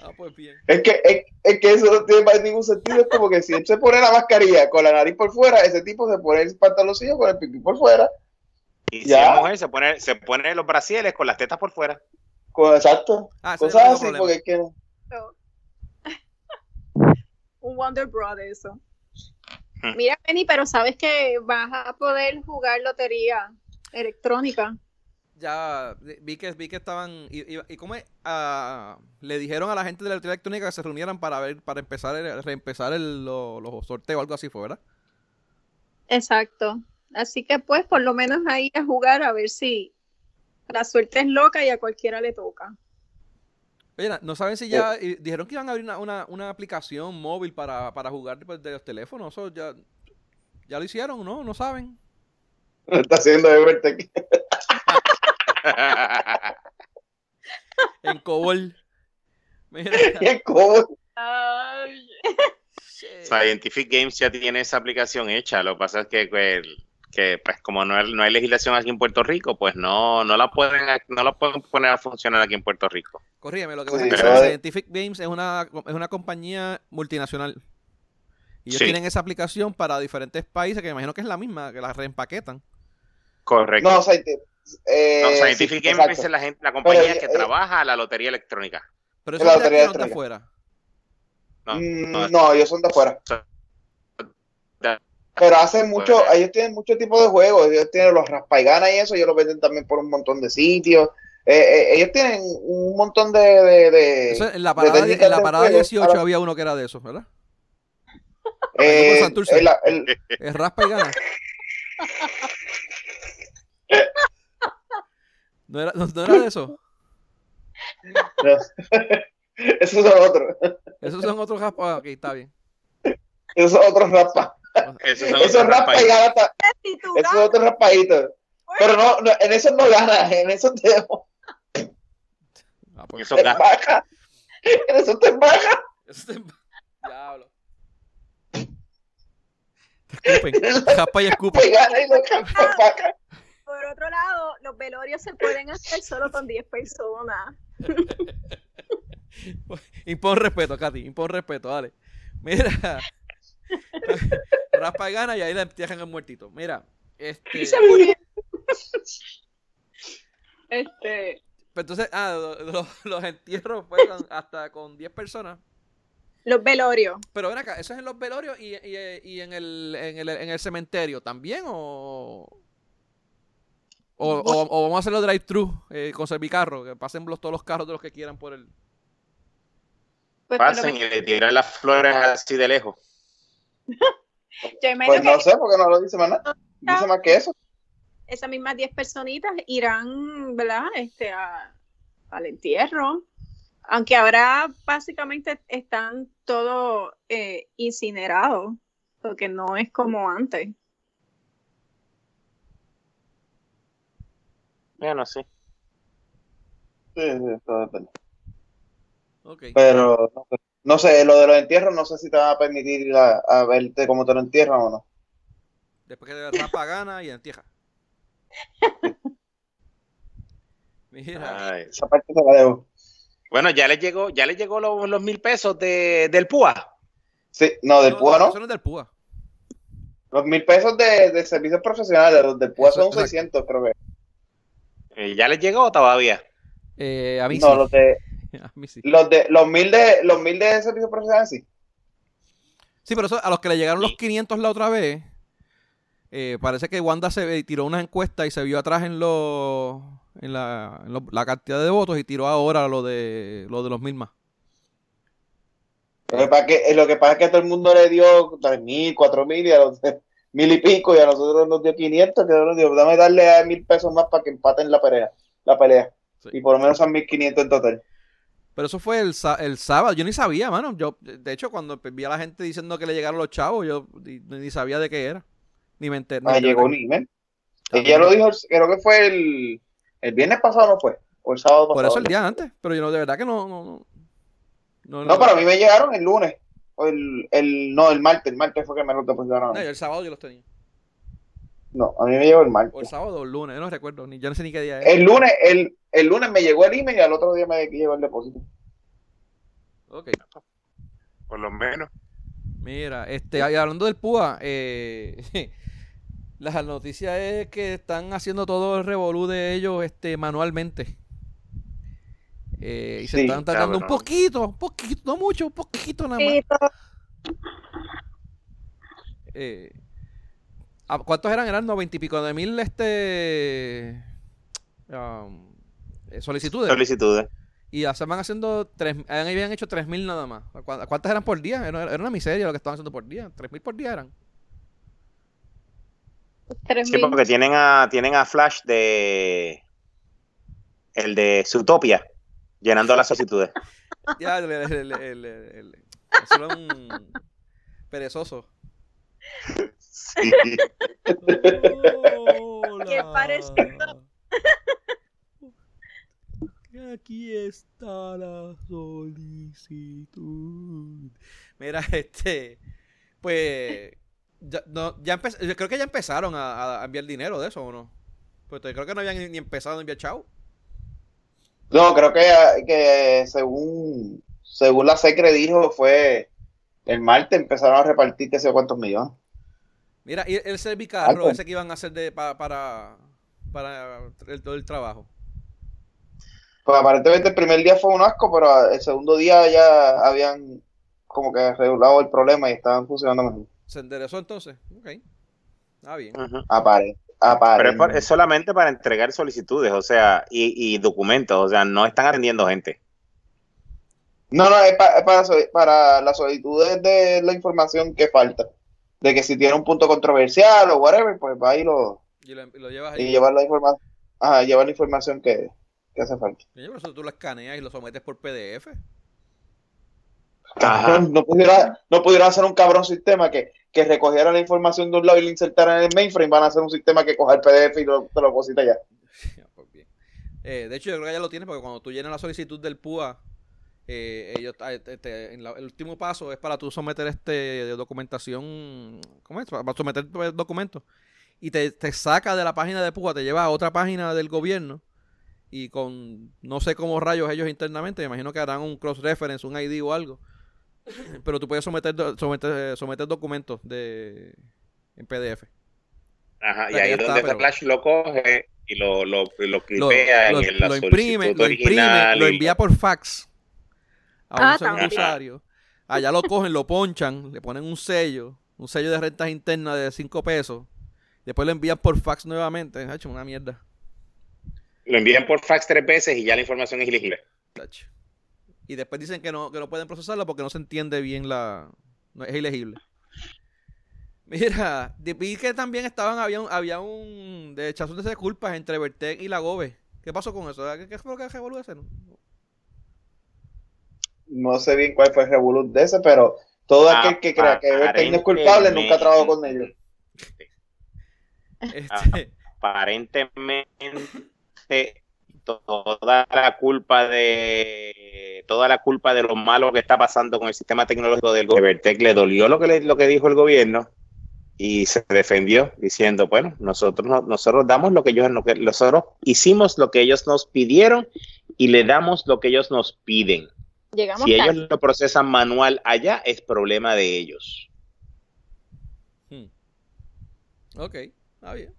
ah, pues bien. Es que, es, es que eso no tiene más ningún sentido. Es como que si él se pone la mascarilla con la nariz por fuera, ese tipo se pone el pantaloncillo con el pipí por fuera. Y si Ya. es mujer, se pone, se pone los brasieles con las tetas por fuera. Exacto. Ah, Cosas único así, problema. porque es que Un Wonder Bra de eso. Hmm. Mira, Penny, pero sabes que vas a poder jugar lotería electrónica. Ya vi que vi que estaban y, y, y cómo es? Ah, le dijeron a la gente de la lotería electrónica que se reunieran para ver para empezar el, reempezar el, lo- los sorteos algo así fue, ¿verdad? Exacto. Así que pues por lo menos ahí a jugar a ver si la suerte es loca y a cualquiera le toca. Oye, no saben si ya y dijeron que iban a abrir una, una, una aplicación móvil para, para jugar pues, de los teléfonos, eso ya ya lo hicieron, ¿no? No saben. lo está haciendo Evertech. En Cobol. Mira, Ay. shit. Scientific Games ya tiene esa aplicación hecha. Lo que pasa es que, que, que, pues como no hay, no hay legislación aquí en Puerto Rico, pues no, no la pueden no la pueden poner a funcionar aquí en Puerto Rico. Corrígeme, lo que Sí, pasa es que Scientific Games es una, es una compañía multinacional. Y ellos Sí. tienen esa aplicación para diferentes países, que me imagino que es la misma, que la reempaquetan. Correcto. No, Scientific, eh, No, sí, Scientific Games es la, gente, la compañía Pero, que eh, trabaja la lotería electrónica. Pero Es eso la es de afuera. No, Mm, no, no, ellos son de afuera. Pero hacen mucho, ellos tienen mucho tipo de juegos, ellos tienen los raspaigana y eso, ellos lo venden también por un montón de sitios. Eh, eh, ellos tienen un montón de, de, de- Eso en la parada, técnicas en la de parada juego 18 para- había uno que era de esos, ¿verdad? eh, Santurce. el- raspa y gana. ¿No era, no, no era de eso? esos son otros, Esos son otros raspa. Ok, está bien. esos son otros raspa. Esos son Esos otros raspa y países. gana, ta- Si tú esos son ganas, otros raspaditos. Pero no, no, en esos no ganas, en esos te, Ah, pues, Esos te bajas. En esos te bajas. eso te- Diablo. Te escupen. Y escupen. Por otro lado, los velorios se pueden hacer solo con 10 personas. Impon respeto, Katy. Impon respeto, dale. Mira. Raspa y gana y ahí le entierran el muertito. Mira. Este. Y se murió. Este, Pues entonces, ah, lo- lo- los entierros fueron hasta con 10 personas. los velorios. Pero ven acá, ¿eso es en los velorios y, y- y en, el, en, el, en el cementerio también? ¿O, o, o- o vamos a hacerlo drive-thru eh, con servicarro? Que pasen los, todos los carros de los que quieran por el. Pues, Pasen y le tiran las flores así de lejos. Yo imagino Pues no que sé, porque no lo dice más nada. Dice más que eso. esas mismas 10 personitas irán, ¿verdad? Este, a- al entierro. Aunque ahora básicamente están todos eh, incinerados, porque no es como antes. Bueno, sí. Sí, sí, todo depende. Ok. Pero no sé. No sé, lo de los entierros, no sé si te van a permitir ir a, a verte cómo te lo entierran o no. Después que te rapa gana y entierra. Mira. Ay. Esa parte te la debo. Bueno, ya le llegó, ya le llegó los, los mil pesos de, del PUA. Sí, no, del No, PUA no. Eso no es del PUA. Los mil pesos de, de servicios profesionales, los del PUA Eso, son exacto. 600, creo que. Eh, ¿Ya le llegó todavía? Eh, a mí No, sí. los de, A mí sí. los de, los mil de, los mil de servicios profesionales sí. Sí, pero eso, a los que le llegaron los 500 la otra vez, eh, parece que Wanda se eh, tiró una encuesta y se vio atrás en, los en, la, en los- la cantidad de votos y tiró ahora lo de, lo de los mil más. Lo que pasa es que, eh, lo que pasa es que a todo el mundo le dio tres mil, cuatro mil y a los mil y pico y a nosotros nos dio 500, que nos dio, dame darle a mil pesos más para que empaten la pelea. La pelea. Sí. Y por lo menos son 1500 en total. Pero eso fue el, el sábado. Yo ni sabía, mano. Yo, de hecho, cuando vi a la gente diciendo que le llegaron los chavos, yo ni, ni sabía de qué era. Ni me enteré. Ah, llegó un email. Ella lo dijo, creo que fue el, el viernes pasado, ¿no fue? O el sábado pasado. Por eso el día antes. Pero yo no, de verdad que no. No, no, no, No, para mí me llegaron el lunes. O el, el, no, el martes. El martes fue que me lo depositaron. No, el sábado yo los tenía. No, a mí me llegó el O el martes. sábado o el lunes. Yo no recuerdo. Ni, yo no sé ni qué día era. El lunes, el, el lunes me llegó el email y al otro día me llegó el depósito. Ok. Por lo menos. Mira, este, hablando del PUA, eh, la noticia es que están haciendo todo el revolú de ellos este, manualmente. Eh, y se Sí, están tardando un poquito, un poquito, no mucho, un poquito nada más. Eh, ¿a ¿Cuántos eran? Eran noventa y pico de mil este, um, eh, solicitudes. Solicitudes. y ya se van haciendo tres, habían hecho tres mil nada más. ¿Cu- ¿Cuántas eran por día? Era, una miseria lo que estaban haciendo por día. Tres mil por día eran. Sí, porque tienen a, tienen a Flash de. El de Zootopia, llenando las solicitudes. Ya, el, el, el, el- perezoso. Sí. Qué parecido. Aquí está la solicitud. Mira, este. Pues ya, no, ya empe- yo creo que ya empezaron a, a enviar dinero de eso, ¿o no? Pues creo que no habían ni empezado a enviar chavo. No, creo que, que según, según la SECRE dijo, fue el martes empezaron a repartir que sé cuántos millones. Mira, y el servicarro, ese que iban a hacer de, pa- para, para el, todo el trabajo. Pues aparentemente el primer día fue un asco, pero el segundo día ya habían como que regulado el problema y estaban funcionando mejor. ¿Se enderezó entonces? Ok. Ah, bien. Ujú. Apare, Pero es, aparentemente. por- es solamente para entregar solicitudes, o sea, y, y documentos, o sea, no están atendiendo gente. No, no, es, pa- es para, para las solicitudes de la información que falta. De que si tiene un punto controversial o whatever, pues va y lo, Y lo, y lo llevas y llevar la información, ajá, llevar la información que, que hace falta. Pero eso tú lo escaneas y lo sometes por PDF. Ajá. No pudiera, no pudiera hacer un cabrón sistema que, que recogiera la información de un lado y la insertara en el mainframe, van a hacer un sistema que coja el PDF y lo, te lo cosita ya. Pues. Eh, de hecho, yo creo que ya lo tienes porque cuando tú llenas la solicitud del PUA, eh, ellos, ah, este, en la- el último paso es para tú someter este documentación, ¿cómo es? Para someter pues, documentos. Y te, te saca de la página de PUA, te lleva a otra página del gobierno y con no sé cómo rayos ellos internamente, me imagino que harán un cross-reference, un ID o algo. Pero tú puedes someter, someter, someter documentos de, en PDF. Ajá, y ahí es está, donde pero- Flash lo coge y lo, lo, y lo lo, clipea lo- en la lo imprime, lo imprime, original lo y- envía por fax a un Ah, segundo. Allá lo cogen, lo ponchan, le ponen un sello, un sello de rentas internas de 5 pesos. Después lo envían por fax nuevamente. Ha hecho una mierda. Lo envían por fax tres veces y ya la información es ilegible. Y después dicen que no, que no pueden procesarlo porque no se entiende bien la. No, es ilegible. Mira, vi que también estaban, había un, había un de echazón de culpas entre Vertec y la Gobe. ¿Qué pasó con eso? ¿Qué, qué fue lo que revolvió ese? no? No sé bien cuál fue el revolut de ese, pero todo aquel que crea que Everton no es culpable nunca ha trabajado con ellos. Este, Aparentemente toda la culpa de toda la culpa de lo malo que está pasando con el sistema tecnológico del gobierno. Evertec le dolió lo que le- lo que dijo el gobierno y se defendió diciendo, bueno, nosotros no- nosotros damos lo que ellos lo que nosotros hicimos lo que ellos nos pidieron y le damos lo que ellos nos piden. Llegamos Si tarde. ellos lo procesan manual allá, es problema de ellos. Hmm. Ok, está bien.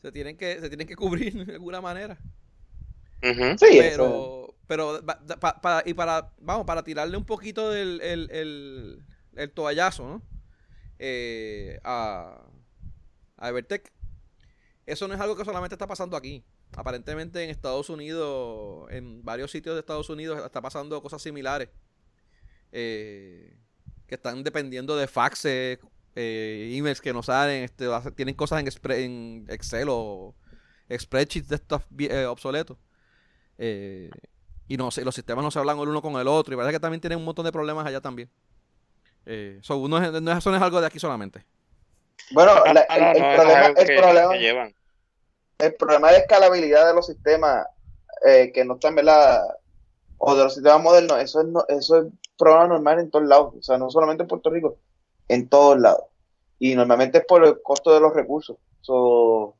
Se tienen que, se tienen que cubrir de alguna manera. Sí, eso. Pero, pero pa- para, y para, vamos, para tirarle un poquito del el, el, el toallazo, ¿no? Eh, a, a Evertec. Eso no es algo que solamente está pasando aquí. Aparentemente en Estados Unidos, en varios sitios de Estados Unidos, está pasando cosas similares. Eh, que están dependiendo de faxes, eh, emails que no salen, este, tienen cosas en, expre- en Excel o spreadsheets de estos eh, obsoletos. Eh, y no sé, los sistemas no se hablan el uno con el otro. Y parece que también tienen un montón de problemas allá también. Eh, so, no es, no es- eso no es algo de aquí solamente. Bueno, la- el, problema, el. El problema de escalabilidad de los sistemas eh, que no están, ¿verdad? O de los sistemas modernos, eso es, no- eso es problema normal en todos lados. O sea, no solamente en Puerto Rico, en todos lados. Y normalmente es por el costo de los recursos. So,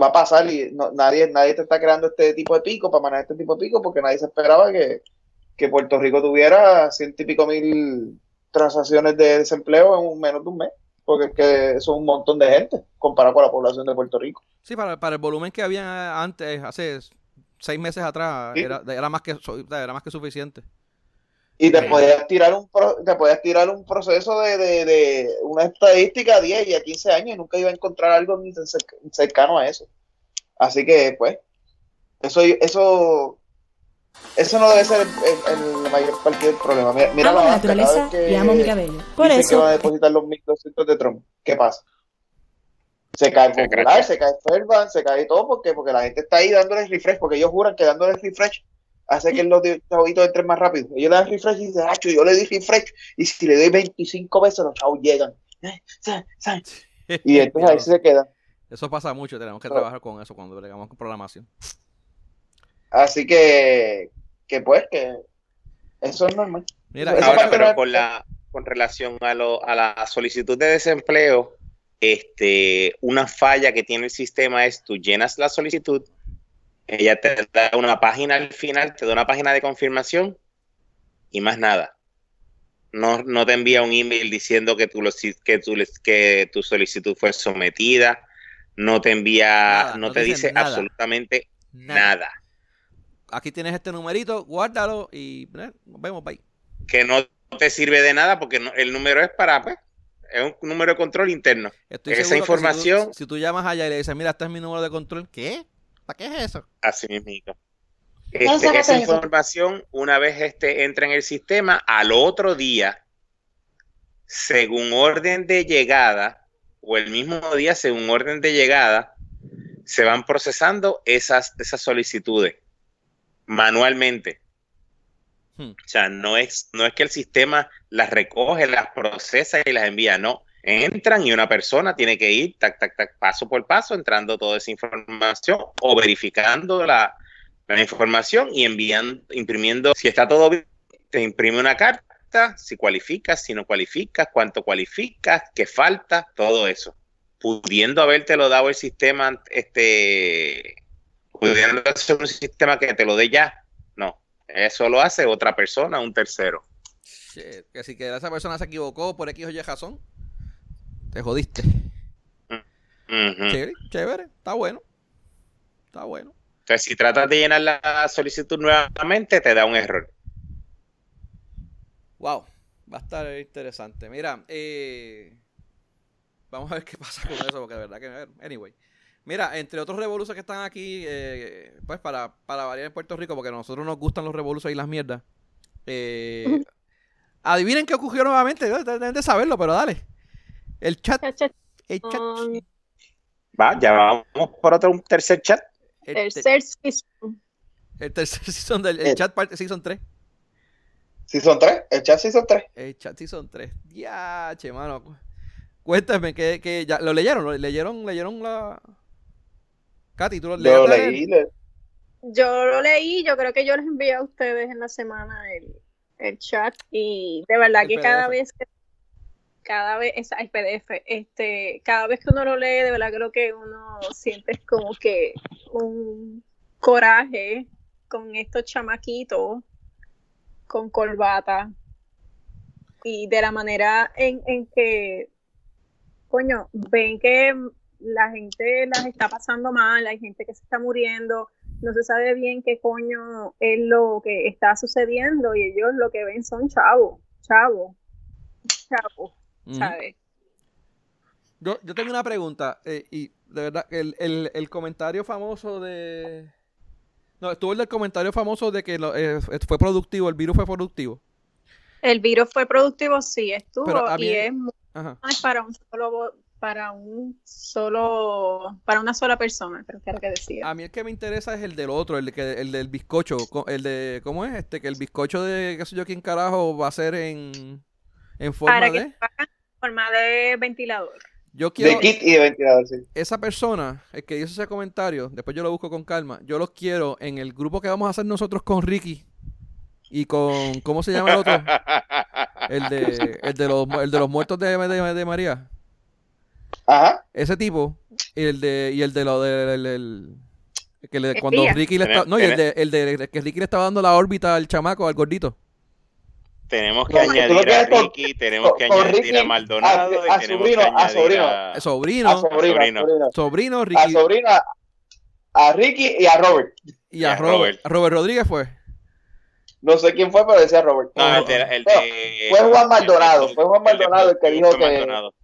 va a pasar y no- nadie, nadie te está creando este tipo de pico para manejar este tipo de pico porque nadie se esperaba que, que Puerto Rico tuviera ciento y pico mil transacciones de desempleo en un- menos de un mes. Porque es que es un montón de gente comparado con la población de Puerto Rico. Sí, para, para el volumen que había antes, hace seis meses atrás, Sí. era, era, más que, era más que suficiente. Y te podías tirar un te podías tirar un proceso de, de, de una estadística a 10 y a 15 años y nunca iba a encontrar algo ni cercano a eso. Así que, pues, eso, eso, eso no debe ser el, el- el mayor parte del problema. Mira, mira amo la cada naturaleza vez que y amo mi cabello. Por dicen que va a eso, depositar los 1.200 de Trump. ¿Qué pasa? Se cae Se Popular, se cae Fairbank, se cae todo porque, porque la gente está ahí dándole refresh, porque ellos juran que dándole refresh hace que los chavitos entren más rápido. Ellos le dan refresh y dicen, "Acho, yo le di refresh y si le doy 25 veces los chavos llegan. Eh, Y entonces ahí se quedan. Eso pasa mucho, tenemos que trabajar con eso cuando bregamos con programación. Así que, que pues, que eso es normal. Mira, Eso y- Ahora, pero con la con relación a, lo, a la solicitud de desempleo, este, una falla que tiene el sistema es tú llenas la solicitud, ella te da una página al final, te da una página de confirmación y más nada. No, no te envía un email diciendo que tu, que, tu, que tu solicitud fue sometida, no te envía, Nada, no, no te dice nada. absolutamente Nada. nada. Aquí tienes este numerito, guárdalo y eh, nos vemos, bye. Que no te sirve de nada porque no- el número es para, pues, es un número de control interno. Estoy Esa seguro que información- Si tú, si tú llamas allá y le dices, mira, este es mi número de control, ¿qué? ¿Para qué es eso? Así mismo. Este, esa información, una vez este entra en el sistema, al otro día, según orden de llegada, o el mismo día, según orden de llegada, se van procesando esas, esas solicitudes manualmente. Hmm. O sea, no es, no es que el sistema las recoge, las procesa y las envía, no. Entran y una persona tiene que ir, tac, tac, tac, paso por paso, entrando toda esa información o verificando la, la información y enviando, imprimiendo, si está todo bien, te imprime una carta, si cualificas, si no cualificas, cuánto cualificas, qué falta, todo eso. Pudiendo habértelo dado el sistema, este, pudiendo ser un sistema que te lo dé ya, no. Eso lo hace otra persona, un tercero. Shit, que si que esa persona se equivocó por X o Y razón, te jodiste. Ujú. Chévere, chévere, está bueno. Está bueno. Entonces, si tratas de llenar la solicitud nuevamente, te da un error. Wow, va a estar interesante. Mira, eh, vamos a ver qué pasa con eso, porque de verdad que. Anyway. Mira, entre otros revoluciones que están aquí, eh, pues para, para variar en Puerto Rico, porque a nosotros nos gustan los revoluciones y las mierdas. eh, adivinen qué ocurrió nuevamente, deben de saberlo, pero dale. El chat, Cha, cha, el chat, Um, Va, ya vamos por otro un tercer chat. el, tercer season. el tercer season del el Eh. chat parte season 3. Si son tres, el chat sí son tres. El chat season 3. Ya, che, mano. cu- Cuéntame, que, que ya, ¿lo leyeron? ¿Lo leyeron? ¿Leyeron la...? Katy, ¿tú lo Yo leíste? leí, le- Yo lo leí, yo creo que yo les envié a ustedes en la semana el, el chat y de verdad El que cada vez que cada vez esa el PDF, este, cada vez que uno lo lee, de verdad creo que uno siente como que un coraje con estos chamaquitos con corbata y de la manera en, en que coño, ven que la gente las está pasando mal, hay gente que se está muriendo, no se sabe bien qué coño es lo que está sucediendo y ellos lo que ven son chavos, chavos, chavos, Ujú. ¿sabes? Yo, yo tengo una pregunta, eh, y de verdad, el, el, el comentario famoso de... No, estuvo el del comentario famoso de que lo- eh, fue productivo, el virus fue productivo. El virus fue productivo, sí, estuvo Pero a mí- y es muy Ajá. más para un solo para un solo para una sola persona, creo que era que decía. A mí el que me interesa es el del otro, el, que, el del bizcocho, co- el de, ¿cómo es? Este, que el bizcocho de, qué sé yo, quién carajo va a ser en, en forma para que de... en forma de ventilador. Yo quiero... de kit y de ventilador, sí. esa persona, el que hizo ese comentario, después yo lo busco con calma, yo los quiero en el grupo que vamos a hacer nosotros con Ricky y con, ¿cómo se llama el otro? El de, el de, los, el de los muertos de, de- de María. Ajá. Ese tipo, y el de, y el de lo de, el- que le- cuando. Ricky le está, no, y el de, el de que Ricky le estaba dando la órbita al chamaco, al gordito. tenemos que No, añadir a con- Ricky, tenemos que añadir Ricky, a Maldonado a- y a tenemos sobrino, que a añadir sobrino. a- Sobrino, A sobrino, a sobrino. sobrino. sobrino, A Ricky sobrino, a, Ricky y a Robert. y a y a Robert. Robert. Robert Rodríguez fue. No sé quién fue, pero decía Robert. No, el de, el de- Fue Juan Maldonado, fue Juan Maldonado el que dijo que- Maldonado.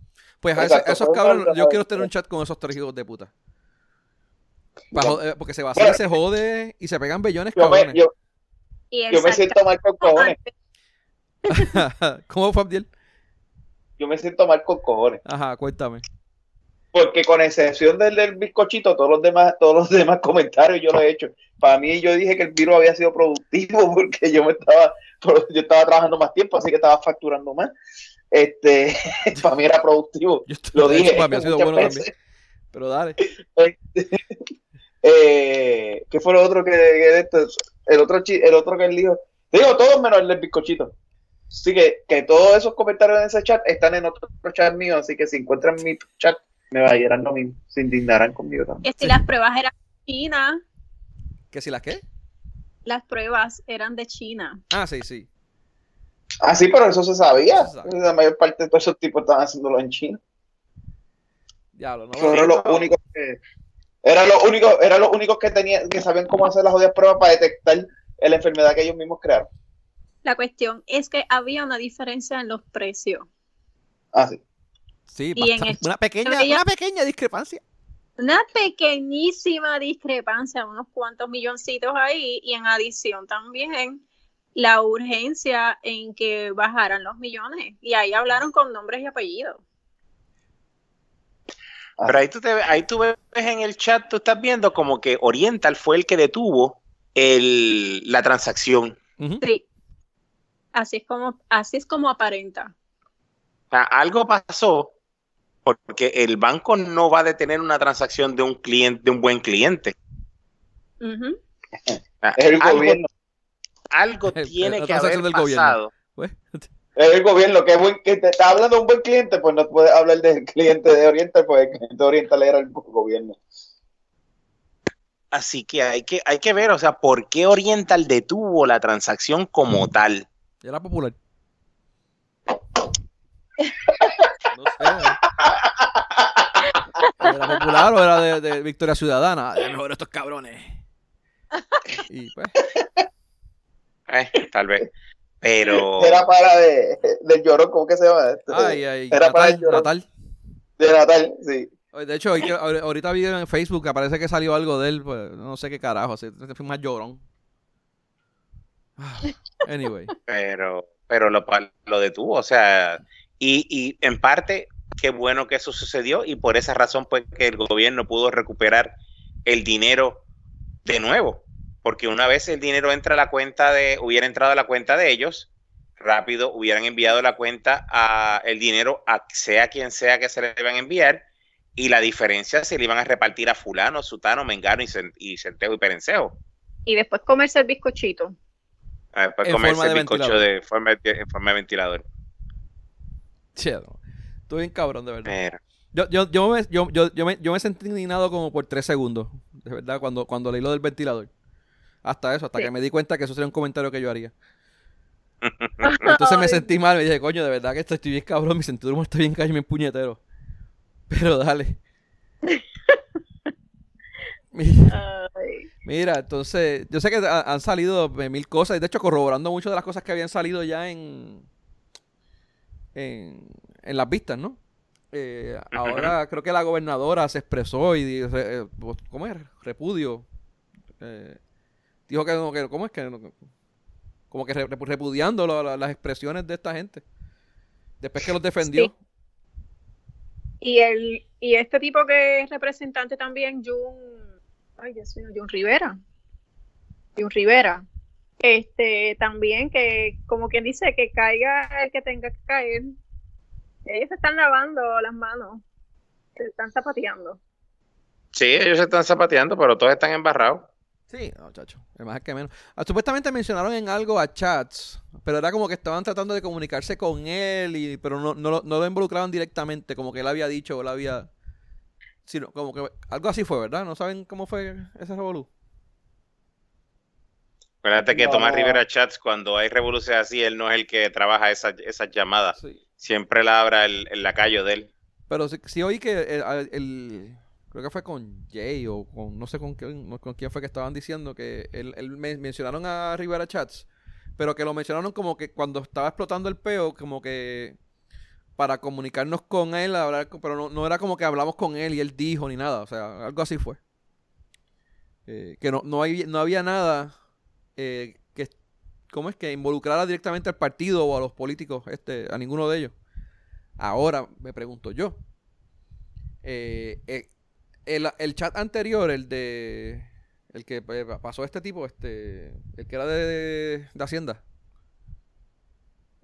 Pues a ese- esos Maldonado. yo quiero tener un chat con esos tres hijos de puta. Joder, porque se va a hacer, Bueno. se jode y se pegan bellones, Yo me, yo, me siento mal con cojones. ¿Cómo fue Abdiel? Yo me siento mal con cojones. Ajá, cuéntame. Porque con excepción del, del bizcochito, todos los demás, todos los demás comentarios yo lo he hecho. Para mí yo dije que el virus había sido productivo porque yo me estaba, yo estaba trabajando más tiempo, así que estaba facturando más. Este, para mí era productivo. Yo Lo dije para mí ha sido bueno veces. también. Pero dale. Eh, ¿Qué fue lo otro que, que? El otro, el otro que él dijo. Digo, todos menos el del bizcochito. Sí, que, que todos esos comentarios en ese chat están en otro chat mío, así que si encuentran mi chat, me vayan lo mismo, se indignarán conmigo también. Que si las pruebas eran de China, ¿Que si las qué? las pruebas eran de China. Ah, sí, sí. Ah, sí, pero eso se sabía. La mayor parte de todos esos tipos estaban haciéndolo en China. Diablo, no. Fueron los únicos que eran los únicos, eran los únicos que tenían, que sabían cómo hacer las jodidas pruebas para detectar la enfermedad que ellos mismos crearon. La cuestión es que había una diferencia en los precios. Ah, sí. Sí, Y en el- una pequeña, ella- una pequeña discrepancia. Una pequeñísima discrepancia, unos cuantos milloncitos ahí, y en adición también la urgencia en que bajaran los millones. Y ahí hablaron con nombres y apellidos. Pero ahí tú, te, ahí tú ves en el chat, tú estás viendo como que Oriental fue el que detuvo el, la transacción. Sí. Así es como, así es como aparenta. O sea, algo pasó porque el banco no va a detener una transacción de un cliente, de un buen cliente. Ujú. O sea, Es el algo, gobierno. Algo tiene que haber del pasado. Es el gobierno que, es buen, que te está hablando de un buen cliente, pues no puedes hablar del cliente de Oriental, pues el cliente de Oriental era el gobierno. Así que hay que, hay que ver, o sea, por qué Oriental detuvo la transacción como tal. era popular. No sé. ¿eh? ¿Era popular o era de, de Victoria Ciudadana? A lo mejor estos cabrones. Y pues, Eh, tal vez. Pero Era para de, del llorón, ¿cómo que se llama? Este, ay, ay, Era para el llorón. Natal. De Natal, sí. De hecho, ahorita vi en Facebook que parece que salió algo de él, pues no sé qué carajo, se fue más llorón. Ah, Anyway, pero, pero lo, lo detuvo, o sea, y, y en parte, qué bueno que eso sucedió y por esa razón pues que el gobierno pudo recuperar el dinero de nuevo, porque una vez el dinero entra a la cuenta de, hubiera entrado a la cuenta de ellos, rápido hubieran enviado la cuenta a el dinero a sea quien sea que se le deban enviar y la diferencia se le iban a repartir a fulano, sutano, mengano y, Cen- y centejo y perencejo. Y después comerse el bizcochito. A después En comerse forma el de bizcocho ventilador. de forma, en forma de ventilador. no. estoy bien cabrón, de verdad. Pero, Yo, yo, yo, me, yo, yo, yo, me, yo me sentí indignado como por tres segundos, de verdad, cuando, cuando leí lo del ventilador. Hasta eso, hasta Sí. que me di cuenta que eso sería un comentario que yo haría. Entonces me sentí mal, me dije, coño, de verdad que esto estoy bien cabrón, mi sentido humor está bien caño, bien puñetero. Pero dale. Mira, entonces, yo sé que ha- han salido eh, mil cosas, y de hecho corroborando muchas de las cosas que habían salido ya en, en, en las vistas, ¿no? Eh, ahora creo que la gobernadora se expresó y re- eh, ¿cómo es? Repudio. Eh, dijo que, no, que ¿cómo es que? no- como que re- repudiando la- las expresiones de esta gente. Después que los defendió. Sí. Y el y este tipo que es representante también, Jun, ay Dios mío, Jun Rivera. Jun Rivera. Este, también que, como quien dice, que caiga el que tenga que caer. Ellos se están lavando las manos. Se están zapateando. sí, ellos se están zapateando, pero todos están embarrados. Sí, no, chacho, es más que menos. Ah, supuestamente mencionaron en algo a Chats, pero era como que estaban tratando de comunicarse con él, y, pero no, no, lo- no lo involucraban directamente, como que él había dicho o él había... Sino, como que algo así fue, ¿verdad? ¿No saben cómo fue ese revolú? Acuérdate que No. Tomás Rivera Chats, cuando hay revoluciones así, él no es el que trabaja esas, esas llamadas. Sí. Siempre la abra el, el lacayo de él. Pero sí, sí oí que el, el- el- creo que fue con Jay o con no sé con quién, con quién fue que estaban diciendo que él, él me- mencionaron a Rivera Chats, pero que lo mencionaron como que cuando estaba explotando el peo, como que para comunicarnos con él, hablar, pero no, no era como que hablamos con él y él dijo ni nada, o sea, algo así fue. Eh, que no, no, hay, no había nada eh, que, ¿cómo es? Que involucrara directamente al partido o a los políticos, este, a ninguno de ellos. Ahora me pregunto yo, eh, el, el chat anterior, el de el que eh, pasó este tipo, este, el que era de, de Hacienda,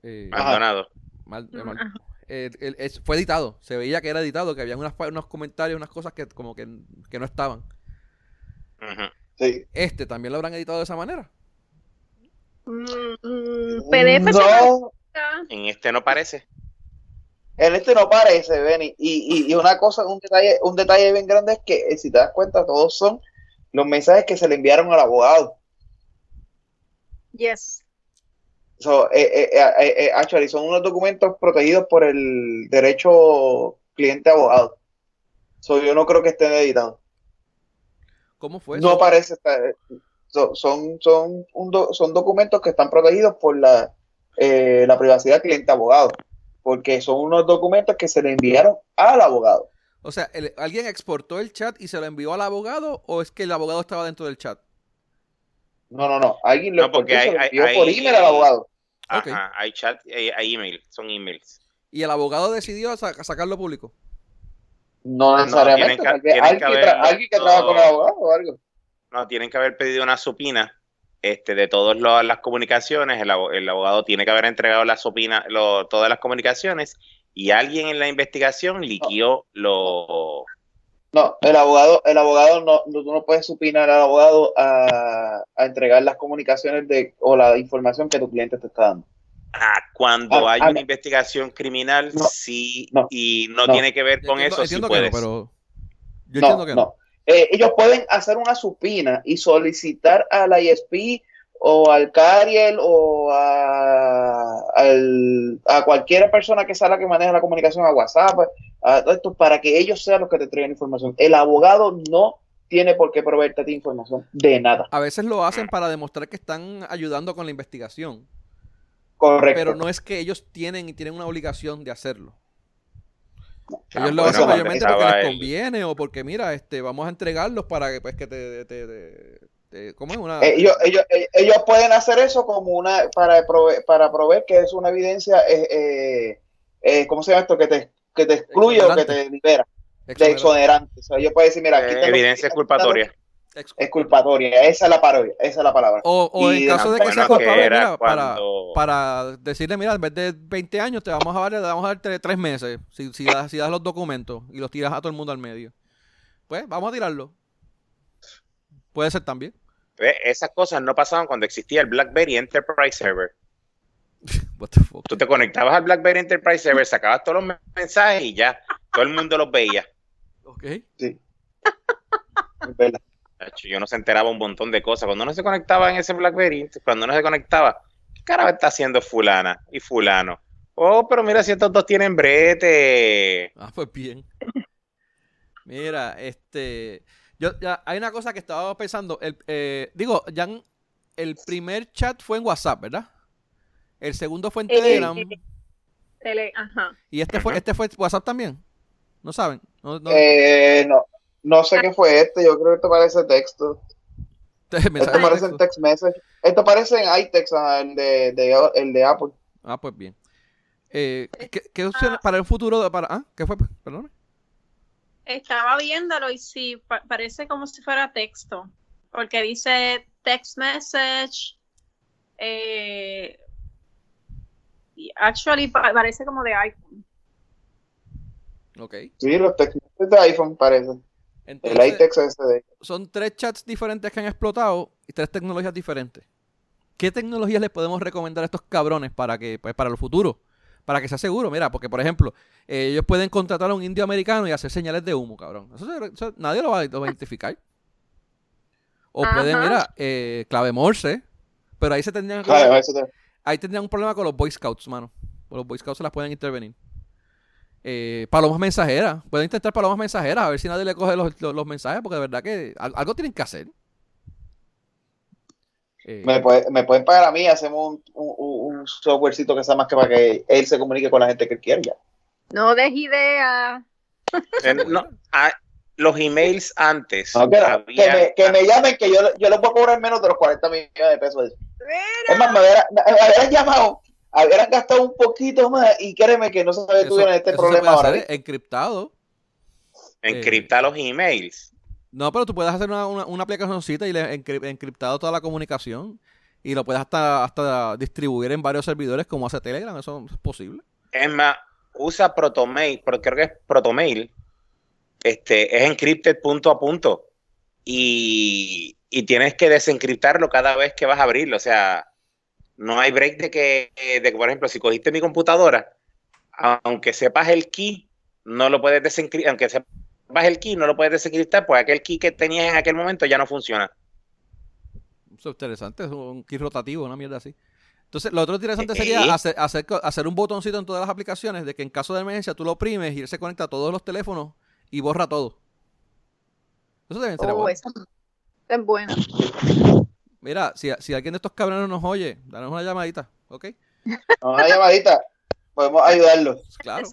eh. Maldonado. mal- eh, mal- eh, el- fue editado, se veía que era editado, que había unas, unos comentarios, unas cosas que como que, que no estaban. Sí. Este también lo habrán editado de esa manera. Mm, mm, PDF, no, En este no parece. En este no parece, Benny. Y, y, y, una cosa, un detalle, un detalle bien grande es que, eh, si te das cuenta, todos son los mensajes que se le enviaron al abogado. Yes. So, eh, eh, eh, eh actually, son unos documentos protegidos por el derecho cliente-abogado. So, yo no creo que estén editados. ¿Cómo fue? No parece estar. So, son, son, un do, son documentos que están protegidos por la, eh, la privacidad cliente-abogado. Porque son unos documentos que se le enviaron al abogado. O sea, el, ¿alguien exportó el chat y se lo envió al abogado o es que el abogado estaba dentro del chat? No, no, no. Alguien lo No, porque hay- se lo hay- envió hay- por email al abogado. Ajá, hay chat, hay, hay email, son emails. Y el abogado decidió sa- sacarlo público. No necesariamente. que- que tra- haberlo- alguien que trabaja con el abogado o algo. No, tienen que haber pedido una supina este, de todas las comunicaciones. El, abo- el abogado tiene que haber entregado la supina, lo- todas las comunicaciones y alguien en la investigación liquió lo... No, el abogado, el abogado no, no, tú no puedes supinar al abogado a, a entregar las comunicaciones de o la información que tu cliente te está dando. Ah, cuando Ah, hay ah, una investigación criminal, No, sí, no, y no, no. tiene que ver con Entiendo- eso, sí entiendo que no, puedes. pero yo no, entiendo que no. Eh, ellos pueden hacer una supina y solicitar a la ISP o al Cariel o a, al- a cualquier persona que sea la que maneja la comunicación a WhatsApp, a todo esto, para que ellos sean los que te traigan información. El abogado no tiene por qué proveerte ti información de nada. A veces lo hacen para demostrar que están ayudando con la investigación. Correcto. Pero no es que ellos tienen y tienen una obligación de hacerlo. Ellos lo bueno, hacen mayormente porque les el- conviene o porque, mira, este, vamos a entregarlos para que, pues, que te, te, te- te- ¿cómo es? Una, Eh, ellos, ellos, ellos- ellos pueden hacer eso como una para proveer, para proveer que es una evidencia, eh, eh, eh, ¿cómo se llama esto? Que te, que te excluye o que te libera de exonerar- exonerante. O sea, ellos pueden decir, mira, aquí Eh, tengo- evidencia culpatoria. Ex- Es culpatoria, esa es la parodia, esa es la palabra. O, en caso de que sea culpable, mira, para, cuando- para decirle, mira, en vez de 20 años te vamos a dar, te vamos a dar tre- tres meses si, si, das, si das los documentos y los tiras a todo el mundo al medio. Pues vamos a tirarlo. Puede ser también. Esas cosas no pasaban cuando existía el BlackBerry Enterprise Server. What the fuck. Tú te conectabas al BlackBerry Enterprise Server, sacabas todos los mensajes y ya, todo el mundo los veía. Ok. Es verdad. Yo no se enteraba un montón de cosas. Cuando uno se conectaba en ese BlackBerry, cuando uno se conectaba, ¿qué carajo está haciendo fulana y fulano? Oh, pero mira si estos dos tienen brete. Ah, pues bien. Mira, este. Yo, ya, hay una cosa que estaba pensando. El, eh, digo, ya en- el primer chat fue en WhatsApp, ¿verdad? El segundo fue en Eh, Telegram. Tele, ajá. Y este fue, este fue WhatsApp también. ¿No saben? No, no- Eh, no, no sé qué fue este, yo creo que esto parece texto. Esto parece en texto. text message. Esto parece en iText, ah, el de, de- el de Apple. Ah, pues bien. Eh, ¿qué, qué opciones para el futuro? de- Para, ah, ¿Qué fue? Perdón. Estaba viéndolo y sí, pa- parece como si fuera texto, porque dice text message, eh, y actually pa- parece como de iPhone. Ok. Sí, los text messages de iPhone El de son tres chats diferentes que han explotado y tres tecnologías diferentes. ¿Qué tecnologías les podemos recomendar a estos cabrones para que, pues, para el futuro? Para que sea seguro, mira, porque por ejemplo, eh, ellos pueden contratar a un indio americano y hacer señales de humo, cabrón. Eso, se- eso nadie lo va, lo va a identificar. O pueden, mira, eh, clave Morse, pero ahí se tendrían que- Ah, ahí tendrían un problema con los Boy Scouts, mano. Los Boy Scouts se las pueden intervenir. Eh, palomas mensajeras. Pueden intentar palomas mensajeras a ver si nadie le coge los, los- los mensajes, porque de verdad que al- algo tienen que hacer. Eh, me, puede- me pueden pagar a mí, hacemos un, un, un softwarecito que sea más que para que él se comunique con la gente que él quiere ya. No des idea. Eh, no, los emails antes. No, que, había- que me, que me llamen, que yo, yo les voy a cobrar menos de los 40 millones de pesos. Es más, me hubieran, me hubieran llamado, hubieran gastado un poquito más y créeme que no se eso- tuvieran este eso se problema puede ahora. hacer encriptado. encriptar los emails. No, pero tú puedes hacer una, una, una aplicacióncita y le encri- encriptado toda la comunicación y lo puedes hasta, hasta distribuir en varios servidores como hace Telegram. Eso es posible. Es más, usa Protomail, porque creo que es Protomail. Este, es encrypted punto a punto. Y, y tienes que desencriptarlo cada vez que vas a abrirlo. O sea, no hay break de que, de que, por ejemplo, si cogiste mi computadora, aunque sepas el key, no lo puedes desencriptar, aunque sepas el key, no lo puedes desencriptar, pues aquel key que tenías en aquel momento ya no funciona. Eso es interesante, es un key rotativo, una mierda así. Entonces, lo otro interesante sería hacer, hacer, hacer, un botoncito en todas las aplicaciones de que en caso de emergencia tú lo oprimes y él se conecta a todos los teléfonos y borra todo. Eso debe ser oh, bueno. es bueno. Mira, si, si, alguien de estos cabrones nos oye, danos una llamadita, ¿ok? Una llamadita. Podemos ayudarlos. Claro.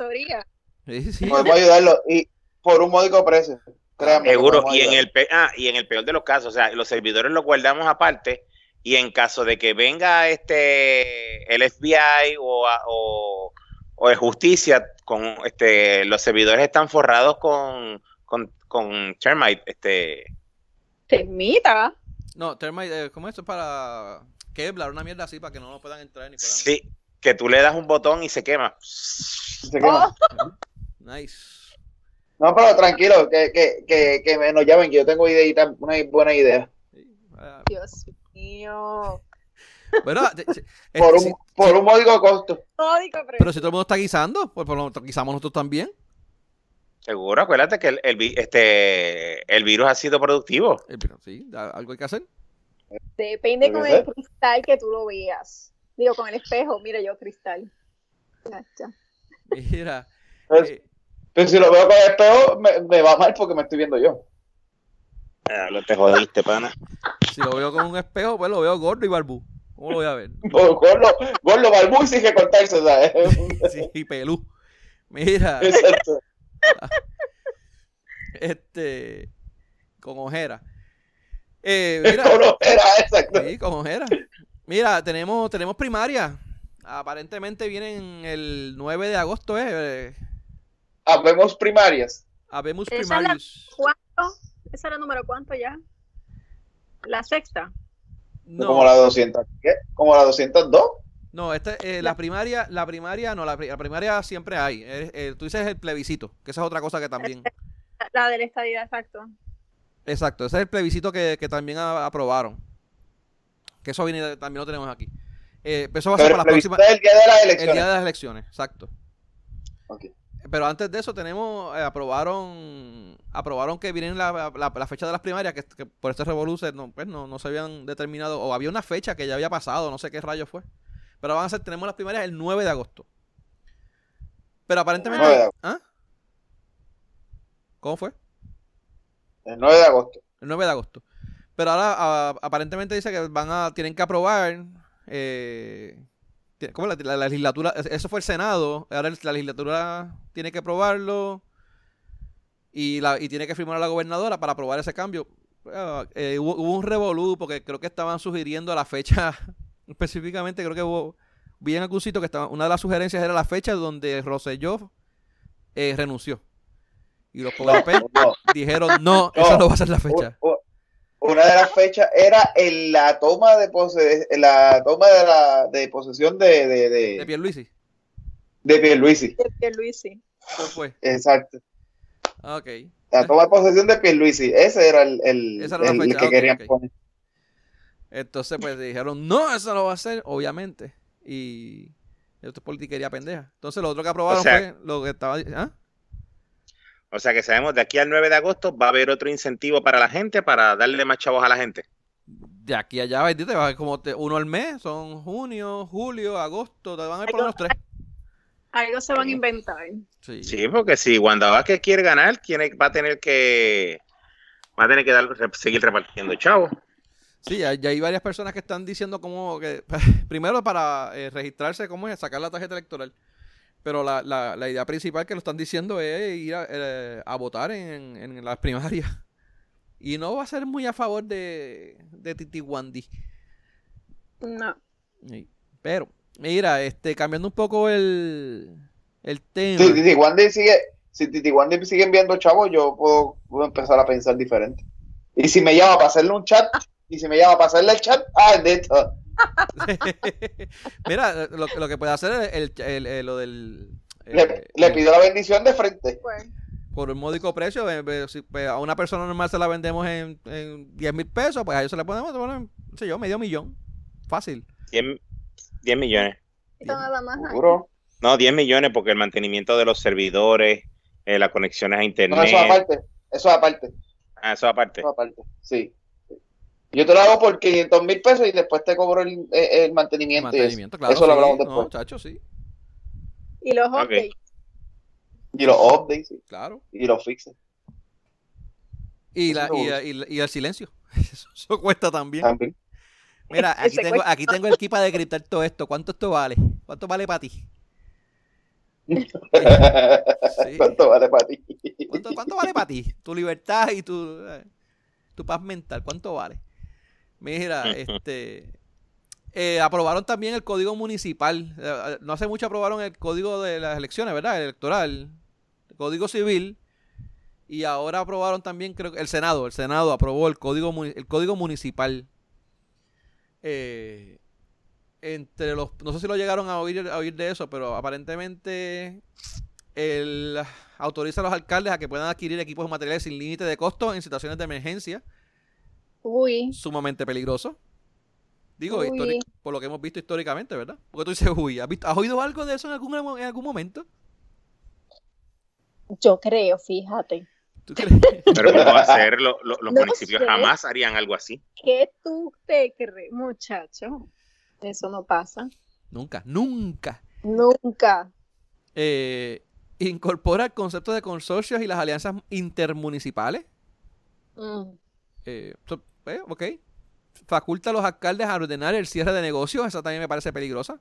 Sí, sí. Podemos ayudarlos y por un módico precio. Seguro. Y en, el, ah, y en el peor de los casos, o sea, los servidores los guardamos aparte y en caso de que venga este el FBI o, o, o de justicia, con este los servidores están forrados con, con, con Termite, este Termita. No, Termite, eh, ¿cómo es esto para Kevlar, una mierda así para que no lo puedan entrar ni puedan... Sí, que tú le das un botón y se quema. Se quema. Nice. No, pero tranquilo, que, que, que, que me nos llamen, que yo tengo ideita, una buena idea. Dios mío. Bueno, por, un, por un módico costo. pero si todo el mundo está guisando, pues por lo guisamos nosotros también. Seguro, acuérdate que el, el, este, el virus ha sido productivo. Sí, algo hay que hacer. Depende con el cristal que tú lo veas. Digo, con el espejo, mira yo cristal. Mira. Pues, eh, pero si lo veo con el espejo, me, me, va mal porque me estoy viendo yo. Lo te jodiste, pana. Si lo veo con un espejo, pues lo veo gordo y barbú. ¿Cómo lo voy a ver? gordo, gordo, barbú y sin que cortarse, ¿sabes? sí, y pelú. Mira. Exacto. Este. Con ojera. Eh, mira, con ojera, exacto. Sí, con ojera. Mira, tenemos, tenemos primaria. Aparentemente vienen el 9 de agosto, ¿eh? Habemos primarias. Habemos primarias. ¿Cuánto? ¿Esa era número cuánto ya? ¿La sexta? No. ¿Como la 200? ¿Qué? ¿Como la 202? No, este, eh, la primaria, la primaria no, la, primaria siempre hay. Eh, tú dices el plebiscito, que esa es otra cosa que también. La de la estadía, exacto. Exacto, ese es el plebiscito que, que también aprobaron. Que eso viene, también lo tenemos aquí. Eh, eso va a ser para la próxima. El día de las elecciones. El día de las elecciones, exacto. Pero antes de eso tenemos, eh, aprobaron aprobaron que vienen la, la, fecha de las primarias, que, por este revolución no, pues no, no se habían determinado, o había una fecha que ya había pasado, no sé qué rayo fue. Pero van a ser, tenemos las primarias el 9 de agosto. Pero aparentemente... ¿ah? ¿Cómo fue? El 9 de agosto. El 9 de agosto. Pero ahora aparentemente dice que van a tienen que aprobar eh, ¿cómo la, la, legislatura eso fue el Senado, ahora la legislatura tiene que aprobarlo y la y tiene que firmar a la gobernadora para aprobar ese cambio. Eh, hubo, un revolú porque creo que estaban sugiriendo la fecha específicamente creo que hubo vi en algún sitio que estaba, una de las sugerencias era la fecha donde Rosselló eh, renunció. Y los PNP dijeron, no, esa no va a ser la fecha. Una de las fechas era en la toma de pose, la toma de la de posesión de de, de, de Pierluisi. De Pierluisi. De Pierluisi. ¿Cuál fue? Exacto. Ok. La toma de posesión de Pierluisi. Ese era el, el, Esa era el, la fecha. que okay, querían okay. poner. Entonces, pues dijeron, no, eso no va a ser, obviamente. Y esto es politiquería pendeja. Entonces, lo otro que aprobaron O sea- fue lo que estaba. ¿ah? O sea que sabemos de aquí al 9 de agosto va a haber otro incentivo para la gente para darle más chavos a la gente. De aquí a allá, bendito, va a haber como te- uno al mes. Son junio, julio, agosto. Te van a ir por menos tres. Algo se van a inventar. Sí. Sí, porque si Wanda Vázquez quiere ganar, tiene, va a tener que va a tener que dar, seguir repartiendo chavos. Sí, ya, ya hay varias personas que están diciendo como que, primero para eh, registrarse, ¿cómo es? Sacar la tarjeta electoral. Pero la, la, la idea principal que lo están diciendo es ir a, eh, a votar en, en las primarias. Y no va a ser muy a favor de, de Titi Wandy. No. Sí. Pero, mira, este, cambiando un poco el, el tema. Si Titi Wandy sigue, si Titi Wandy sigue enviando chavos, yo puedo, puedo empezar a pensar diferente. Y si me llama para hacerle un chat, y si me llama para hacerle el chat, ah, de esto. Mira, lo, lo que puede hacer es el, el- el- lo del... Le, eh, le el- pido la bendición de frente. Por un módico precio, eh, eh, si, pues, a una persona normal se la vendemos en, en 10 mil pesos, pues a ellos se le podemos poner, no sé yo, medio millón. Fácil. 100, 10 millones. Esto nada más. Seguro. No, 10 millones porque el mantenimiento de los servidores, eh, las conexiones a internet. No, eso aparte. Eso aparte. Ah, eso aparte. Eso aparte. Sí. Yo te lo hago por 500 mil pesos y después te cobro el, el mantenimiento. claro. Eso lo sí. hablamos No, después. chacho, sí. Y los updates. Y los updates sí. Claro. y los fixes Y, la, y, y el silencio. Eso, eso cuesta también. también. Mira, aquí tengo, cuesta. aquí tengo el kit para decriptar todo esto. ¿Cuánto esto vale? ¿Cuánto vale para ti? Sí. ¿Cuánto vale para ti? ¿Cuánto, cuánto vale para ti? Tu libertad y tu, eh, tu paz mental. ¿Cuánto vale? Mira, este. eh, aprobaron también el código municipal. Eh, no hace mucho aprobaron el código de las elecciones, ¿verdad? El electoral. El código civil. Y ahora aprobaron también, creo que el Senado. El Senado aprobó el código, el código municipal. Eh, entre los. No sé si lo llegaron a oír, a oír de eso, pero aparentemente. El, autoriza a los alcaldes a que puedan adquirir equipos y materiales sin límite de costo en situaciones de emergencia Uy. sumamente peligroso. Digo, por lo que hemos visto históricamente, ¿verdad? Porque tú dices, uy, ¿has, visto- has oído algo de eso en algún, en algún momento? Yo creo, fíjate. ¿Tú crees? Pero ¿cómo va a ser? Lo- lo- los No municipios sé. jamás harían algo así. ¿Qué tú te crees, muchacho? Eso no pasa. nunca, nunca. Nunca. Eh, incorpora el concepto de consorcios y las alianzas intermunicipales. Mm. Eh, so- eh, ok. Faculta a los alcaldes a ordenar el cierre de negocios. Esa también me parece peligrosa.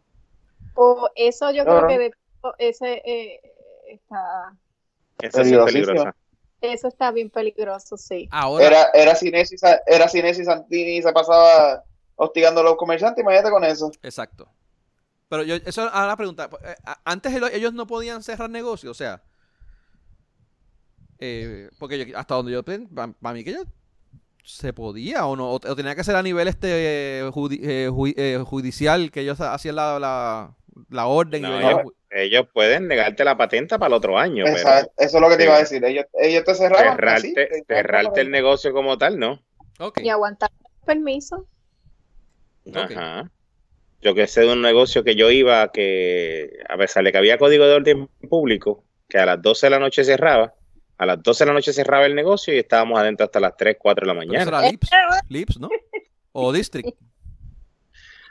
O eso yo Claro. creo que de- ese eh, está, Eso sí es peligroso. eso está bien peligroso, sí. Ahora, Era, era Cinesi, era Cinesi Santini y se pasaba hostigando a los comerciantes, imagínate con eso. Exacto. Pero yo, eso ahora la pregunta. eh, a- Antes ellos no podían cerrar negocios, o sea. eh, porque yo- hasta donde yo. Para mí que yo. Se podía o no. O, o tenía que ser a nivel este eh, judi- eh, ju- eh, judicial que ellos hacían la, la, la orden. No, ellos- Ellos pueden negarte la patente para el otro año, pero eso es lo que te iba a decir. Ellos, ellos te cerraban. así, cerrarte, te- cerrarte el negocio como tal, ¿no? Ok. Y aguantar permiso. Ajá. Yo que sé de un negocio que yo iba que, a pesar de que había código de orden público, que a las 12 de la noche cerraba, a las 12 de la noche cerraba el negocio y estábamos adentro hasta las 3, 4 de la mañana. era Lips, Lips, ¿no? O District.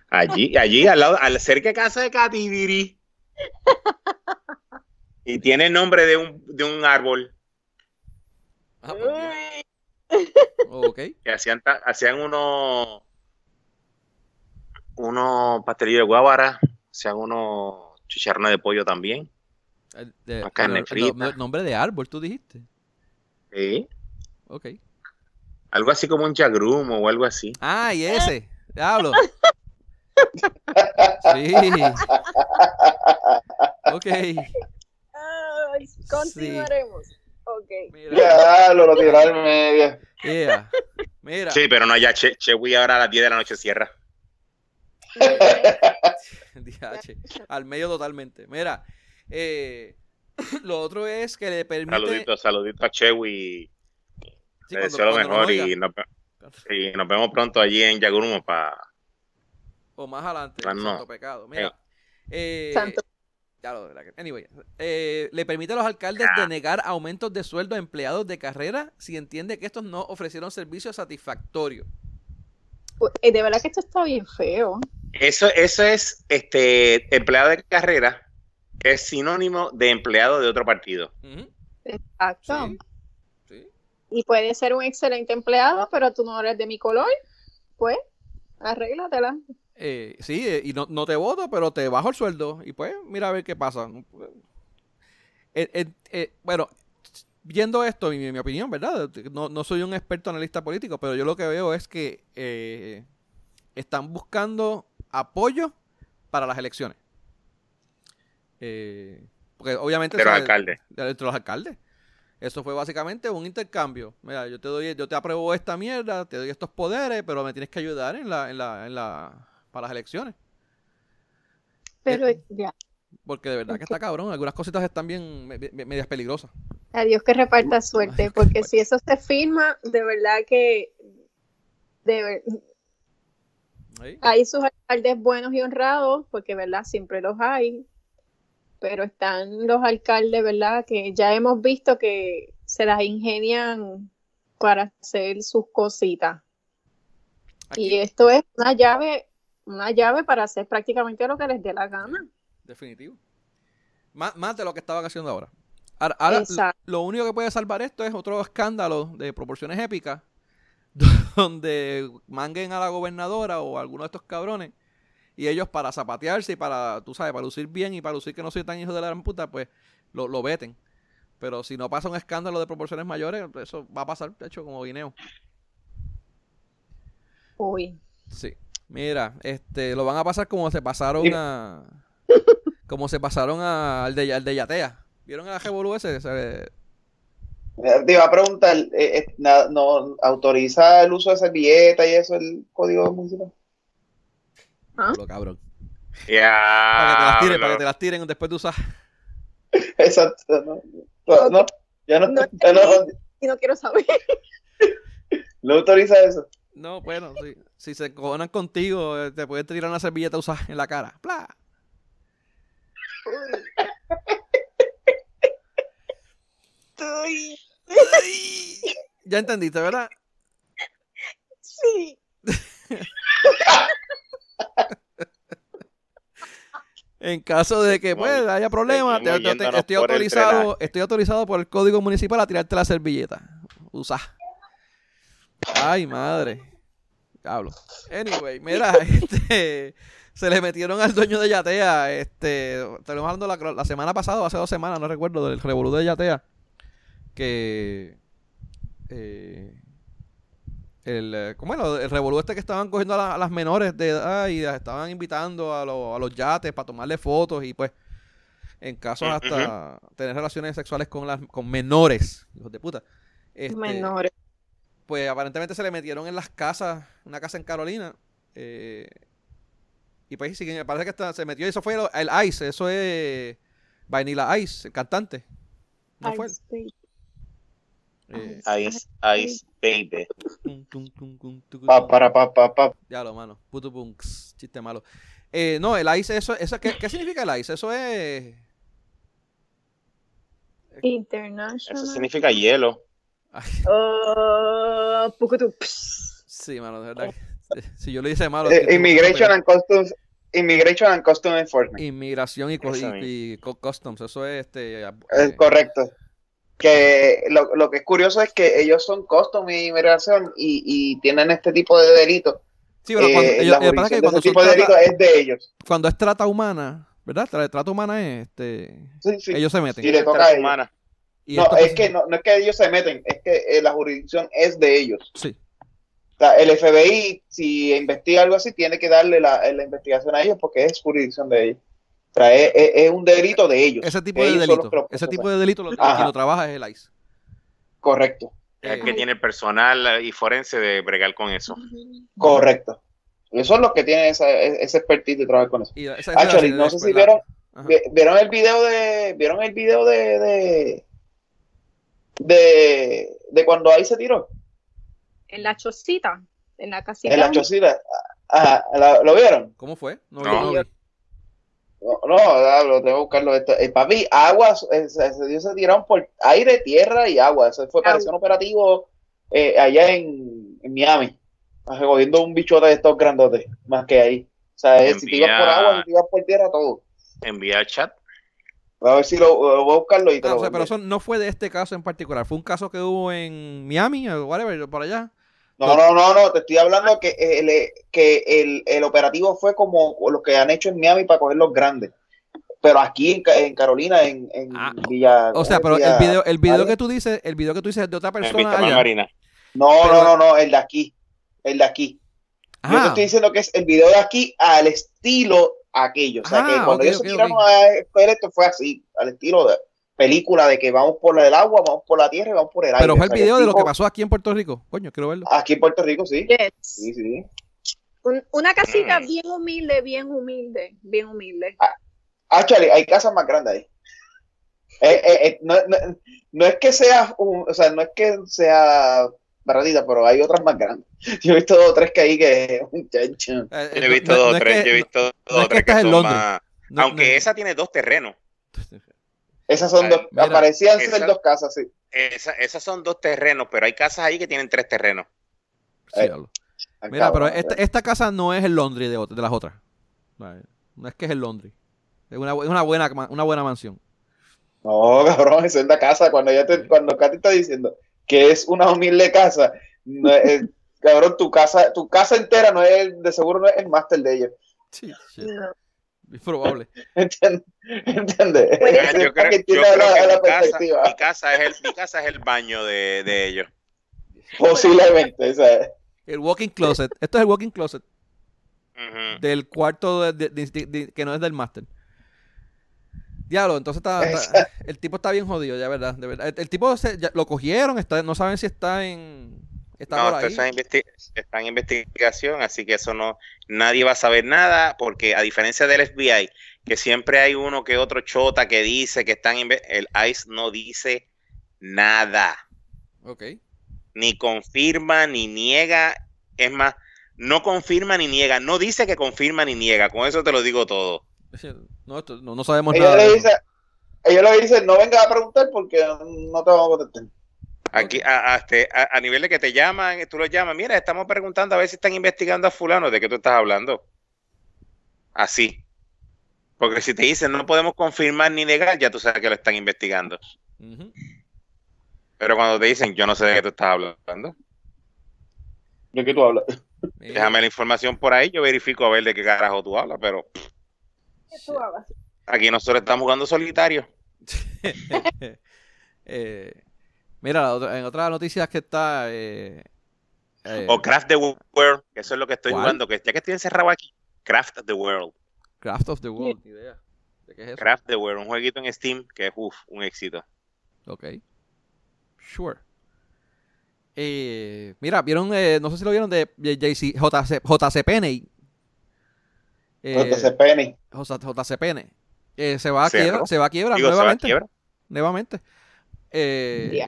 Allí, allí, al lado, al cerca de casa de Catibiri. Y tiene el nombre de un, de un árbol. Ah, Dios. Ok. que hacían, hacían unos unos pastelillos de guábara, hacían unos chicharrones de pollo también. El, de- Una carne el- frita. el nombre de árbol, tú dijiste. Sí. Ok. Algo así como un chagrumo o algo así. Ah, y ese. Diablo. Sí. Ok. Ay, continuaremos. Ok. Mira. Ya, lo, lo tiraron en medio. Yeah. Mira. Sí, pero no, ya Che, Chewy ahora a las 10 de la noche cierra. DH, al medio totalmente. Mira, eh, lo otro es que le permite. Saludito, saludito a Chewy. Sí, Le cuando- deseo lo nos mejor y nos, y nos vemos pronto allí en Yagurumo para... O más adelante, Ah, no. santo pecado. Mira. eh, Santo. ya lo- la- Anyway, eh, le permite a los alcaldes Ah. denegar aumentos de sueldo a empleados de carrera si entiende que estos no ofrecieron servicios satisfactorios. Eh, De verdad que esto está bien feo. Eso, eso es este empleado de carrera, es sinónimo de empleado de otro partido. Exacto. Sí. Sí. Y puede ser un excelente empleado, pero tú no eres de mi color. Pues, arréglatela. Eh, sí, eh, y no, no te voto, pero te bajo el sueldo. Y pues, mira a ver qué pasa. Eh, eh, eh, bueno, viendo esto, mi, mi opinión, ¿verdad? No, no soy un experto analista político, pero yo lo que veo es que eh, están buscando apoyo para las elecciones. Eh, porque obviamente... De los alcaldes. de- entre los alcaldes. Eso fue básicamente un intercambio. Mira, yo te doy, yo te apruebo esta mierda, te doy estos poderes, pero me tienes que ayudar en la, en la, en la, para las elecciones. Pero Eh. ya. Porque de verdad que está cabrón. Algunas cositas están bien me- me- medias peligrosas. Adiós que reparta suerte, porque si eso se firma, de verdad que de ver- Ahí. Hay sus alcaldes buenos y honrados, porque, ¿verdad? Siempre los hay. Pero están los alcaldes, ¿verdad? Que ya hemos visto que se las ingenian para hacer sus cositas. Aquí, Y esto es una llave, una llave para hacer prácticamente lo que les dé la gana. Definitivo. Más, más de lo que estaban haciendo ahora. Ahora, lo único que puede salvar esto es otro escándalo de proporciones épicas, donde manguen a la gobernadora o a alguno de estos cabrones, y ellos para zapatearse y para, tú sabes, para lucir bien y para lucir que no soy tan hijo de la gran puta, pues lo, lo veten. Pero si no pasa un escándalo de proporciones mayores, eso va a pasar, de hecho, como guineo. Uy. Sí. Mira, este, lo van a pasar como se pasaron a. Como se pasaron a- al, de, al de Yatea. ¿Vieron a Revolú ese? Se- Te iba a preguntar, eh, eh, na- ¿no autoriza el uso de servilleta y eso el código municipal? ¿Ah? Lo cabrón. Ya. Para que te las tiren, para que te las tiren después de usar. Exacto, no, no, no, ya no, No ya no, Y no quiero saber. no autoriza eso. No, bueno, sí. Si se cojonan contigo, eh, te pueden tirar una servilleta usada en la cara. ¡Pla! Ay. Ya entendiste, ¿verdad? Sí. En caso de que pues haya problemas, te- seguimos te- te- yéndonos estoy autorizado, estoy autorizado por el código municipal a tirarte la servilleta. Usa. Ay, madre. Diablo. Anyway, mira, este se le metieron al dueño de Yatea, este, estamos hablando la, la semana pasada, o hace dos semanas, no recuerdo, del revolú de Yatea, que eh, el, eh, ¿cómo era? El revolú este que estaban cogiendo a, la- a las menores de edad y las estaban invitando a, los- a los yates para tomarle fotos y pues en casos hasta tener relaciones sexuales con las con menores, hijos de puta. Este, Menores. Pues aparentemente se le metieron en las casas, una casa en Carolina. eh, y pues sí, parece que está- se metió, eso fue el Ice, eso es Vanilla Ice, el cantante. ¿No fue? él? Ay, sí. Eh, Ice, Ice Baby. Pa, para, pa, pa, pa. Ya lo, mano. Puto punks. Chiste malo. Eh, no, el ice, eso, eso ¿qué, ¿qué significa el ice? Eso es. International. Eso significa hielo. Oh, sí, mano, de verdad. que- Si yo lo hice malo. Eh, Immigration and Customs, Immigration and Customs Enforcement. Inmigración y, y- y customs. Eso es este. eh, Es correcto. Que lo, lo que es curioso es que ellos son Customs y Inmigración y, y tienen este tipo de delitos. Sí, pero cuando, Eh, ellos- la es que jurisdicción de cuando, tipo de trata, delitos es de ellos. cuando es trata humana, ¿verdad? Tra- Trata humana es este. Sí, sí. Ellos se meten. Y le toca a Trata ellos. humana. Y No, es que no, no es que ellos se meten, es que eh, la jurisdicción es de ellos. Sí. O sea, el FBI, si investiga algo así, tiene que darle la, la investigación a ellos porque es jurisdicción de ellos. O sea, es, es- es un delito de ellos. Ese tipo de son los delito. que lo Ese tipo de delito lo, quien lo trabaja es el ICE. Correcto, Es el que tiene el personal y forense de bregar con eso. correcto. Eso es lo que tiene esa, ese expertise de trabajar con eso. y esa- esa Actually, no sé si vieron, vi- vieron el video de, vieron el video de, de, de, de cuando ahí se tiró, En la chocita, en la casita. en la chocita. Ajá, ¿la- ¿lo vieron? ¿Cómo fue? No, No. no vi. No, no, tengo que buscarlo. Esto. Eh, papi, agua, eh, se, se- ellos se tiraron por aire, tierra y agua. Eso fue, pareció un operativo eh, allá en, en Miami, recogiendo un bichote de estos grandotes, más que ahí. O sea, eh, si te ibas por agua, si te ibas por tierra, todo. Envía al chat. A ver si lo, lo voy a buscarlo y te Ah, lo o sea, voy a pero eso no fue de este caso en particular. Fue un caso que hubo en Miami o whatever, por allá. No, no, no, no, te estoy hablando que el, eh, que el, el operativo fue como lo que han hecho en Miami para coger los grandes. Pero aquí en, Ca- en Carolina, en, en Ah, Villa. O sea, ¿cómo pero el video, el video que tú dices, el video que tú dices es de otra persona allá. Marina. No, pero- no, no, no, el de aquí. El de aquí. Yo te Ah, estoy diciendo que es el video de aquí al estilo aquello. O sea, Ah, que cuando ok, ellos se tiraron a escoger esto fue así, al estilo de película de que vamos por el agua, vamos por la tierra y vamos por el aire. pero fue O el sea, video de lo que pasó aquí en Puerto Rico. Coño, quiero verlo. Aquí en Puerto Rico, sí. Yes. Sí, sí. Un- una casita Mm. bien humilde, bien humilde, bien humilde. Actually, hay casas más grandes ahí. Eh, eh, eh, no, no- no es que sea, un- o sea, no es que sea baratita, pero hay otras más grandes. Yo he visto dos o tres que hay que, muchacho. Eh, Yo he visto no- dos o es tres, que- yo he visto dos o tres que son más. no- Aunque no- esa tiene dos terrenos. Esas son dos, mira, aparecían ser esa- dos casas, sí. Esa- esas son dos terrenos, pero hay casas ahí que tienen tres terrenos. Sí, Eh, diablo. Ah, Mira, pero esta, esta casa no es el Londres de, de las otras. No es- que es el Londres. Es una, es una buena una buena mansión. No, cabrón, esa es la casa. Cuando ya te, cuando Katy está diciendo que es una humilde casa, no es- cabrón, tu casa, tu casa entera no es el- de seguro no es el máster de ellos. Sí, sí. Es probable. ¿Entiendes? ¿Entiendes? Puede Yo ser. creo, Es para que yo entienda creo la, que la mi, casa, perspectiva. mi casa es el, mi casa es el baño de, de ellos. Posiblemente, o sea, El walking closet. Esto es el walking closet del cuarto de- de- de- de- que no es del máster. Diablo, entonces está, está- el tipo está bien jodido, ya verdad, de verdad. El, el tipo se- ya lo cogieron, está, no saben si está en está No, por esto ahí. está en, está en investigación, así que eso no, nadie va a saber nada, porque a diferencia del FBI, que siempre hay uno que otro chota que dice que están, inve- el ICE no dice nada, Ok. ni confirma ni niega, es más, no confirma ni niega, no dice que confirma ni niega, con eso te lo digo todo. No, esto- no, no sabemos ellos nada. le dicen, ellos le dicen, no vengas a preguntar porque no te vamos a contestar. Aquí, a, a este- a- a nivel de que te llaman, tú los llamas, mira, estamos preguntando a ver si están investigando a fulano, ¿de qué tú estás hablando? Así. Porque si te dicen no podemos confirmar ni negar, ya tú sabes que lo están investigando. Pero cuando te dicen yo no sé de qué tú estás hablando, ¿De qué tú hablas? Déjame la información por ahí, yo verifico a ver de qué carajo tú hablas, pero ¿Qué tú hablas? aquí nosotros estamos jugando solitario. Eh, mira, en otras noticias que está. eh, eh, O Craft the World, que eso es lo que estoy ¿Cuál? jugando, que ya que estoy encerrado aquí, Craft the World. Craft of the World. ni idea. ¿De qué es eso? Craft the World, un jueguito en Steam que es uf, un éxito. Ok. Sure. Eh, mira, vieron, eh, no sé si lo vieron de JC, JC, JC Penney. Eh, JC Penney. Eh, se va a quiebra, se va a quiebra Digo, ¿se va a nuevamente. quiebra? Nuevamente. Eh, Ya.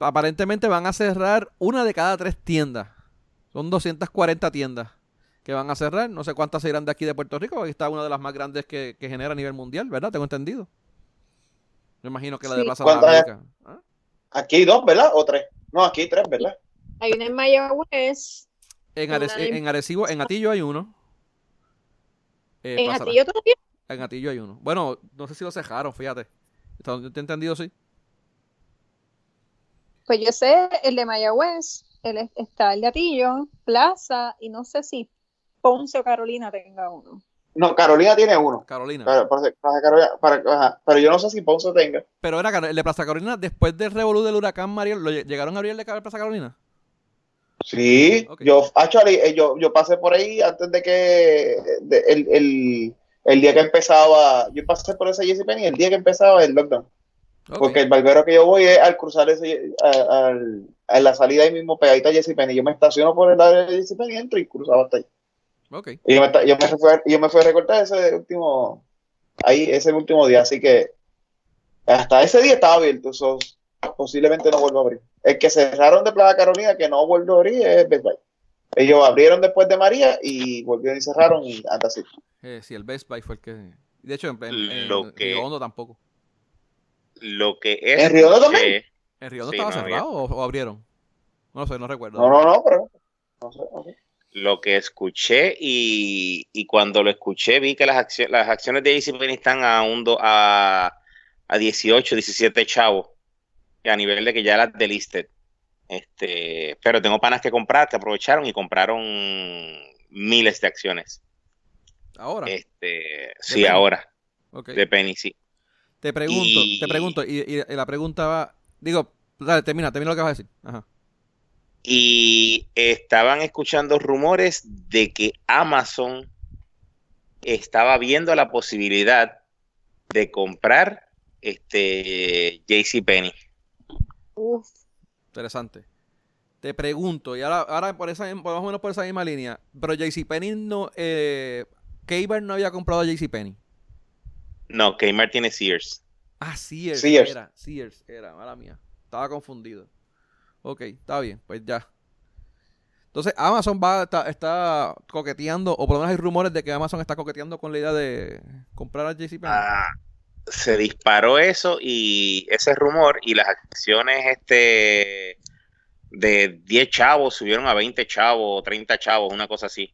Aparentemente van a cerrar una de cada tres tiendas. Son 240 tiendas que van a cerrar. No sé cuántas se irán de aquí de Puerto Rico. Aquí está una de las más grandes que, que genera a nivel mundial, ¿verdad? Tengo entendido. Me imagino que la de Sí. Plaza de las ¿Cuántas Américas. ¿Ah? Aquí hay dos, ¿verdad? O tres. No, aquí hay tres, ¿verdad? Hay una en Mayagüez. En, Arec- en- en Arecibo, en Atillo hay uno. Eh, En Plaza- Atillo todavía. En Atillo hay uno. Bueno, no sé si lo cejaron, fíjate. Te he entendido, sí. Pues yo sé el de Mayagüez, el, es- está el de Atillo, Plaza, y no sé si Ponce o Carolina tenga uno. No, Carolina tiene uno. Carolina. Para, para- para Carolina, para- ajá. pero yo no sé si Ponce tenga. Pero era Caro- el de Plaza Carolina, después del revolú del huracán Mariel, ¿lo lle- ¿llegaron a abrir el de Car- Plaza Carolina? Sí, Ok. yo, actually, eh, yo, yo pasé por ahí antes de que de- el, el, el día que empezaba, yo pasé por ese JCPenney el día que empezaba el lockdown, Porque el barbero que yo voy es al cruzar ese, a, al- a la salida ahí mismo pegadita a JCPenney, yo me estaciono por el área de JCPenney, entro y cruzaba hasta ahí. Ok. Y yo me, yo me fui, a- yo me fui a recortar ese último, ahí, ese último día, así que hasta ese día estaba abierto, so, posiblemente no vuelva a abrir. El que cerraron de Plaza Carolina, que no vuelve a abrir, es Best Buy. Ellos abrieron después de María y volvieron y cerraron y hasta así. Eh, sí, el Best Buy fue el que. De hecho, en, en, en Lo que- Hondo tampoco. Lo que es. ¿En Río Hondo también? ¿En Río Hondo Sí, estaba no, cerrado o, o abrieron? No lo sé, no recuerdo. No, no, no, pero no sé, no sé. lo que escuché y, y cuando lo escuché vi que las, acciones las acciones de JCPenney están a, un do- a, a 18, 17 chavos a nivel de que ya las delisted. Este, pero tengo panas que comprar, que aprovecharon y compraron miles de acciones. Ahora. Este, sí, Penny. ahora, ok. de Penny, sí. Te pregunto, y- te pregunto, y, y- y la pregunta va. Digo, dale, termina, termina lo que vas a decir. Ajá. Y estaban escuchando rumores de que Amazon estaba viendo la posibilidad de comprar este JCPenney. Uf, Interesante. Te pregunto, y ahora, ahora por esa, por más o menos por esa misma línea, pero JCPenney no. Eh, Kmart no había comprado a JCPenney. No, Kmart tiene Sears. Ah, Sears, Sears. era, Sears era, mala mía. Estaba confundido. Ok, está bien, pues ya. Entonces, Amazon va está, está coqueteando, o por lo menos hay rumores de que Amazon está coqueteando con la idea de comprar a JCPenney. Ah, se disparó eso y ese rumor y las acciones este de 10 chavos subieron a 20 chavos, 30 chavos, una cosa así.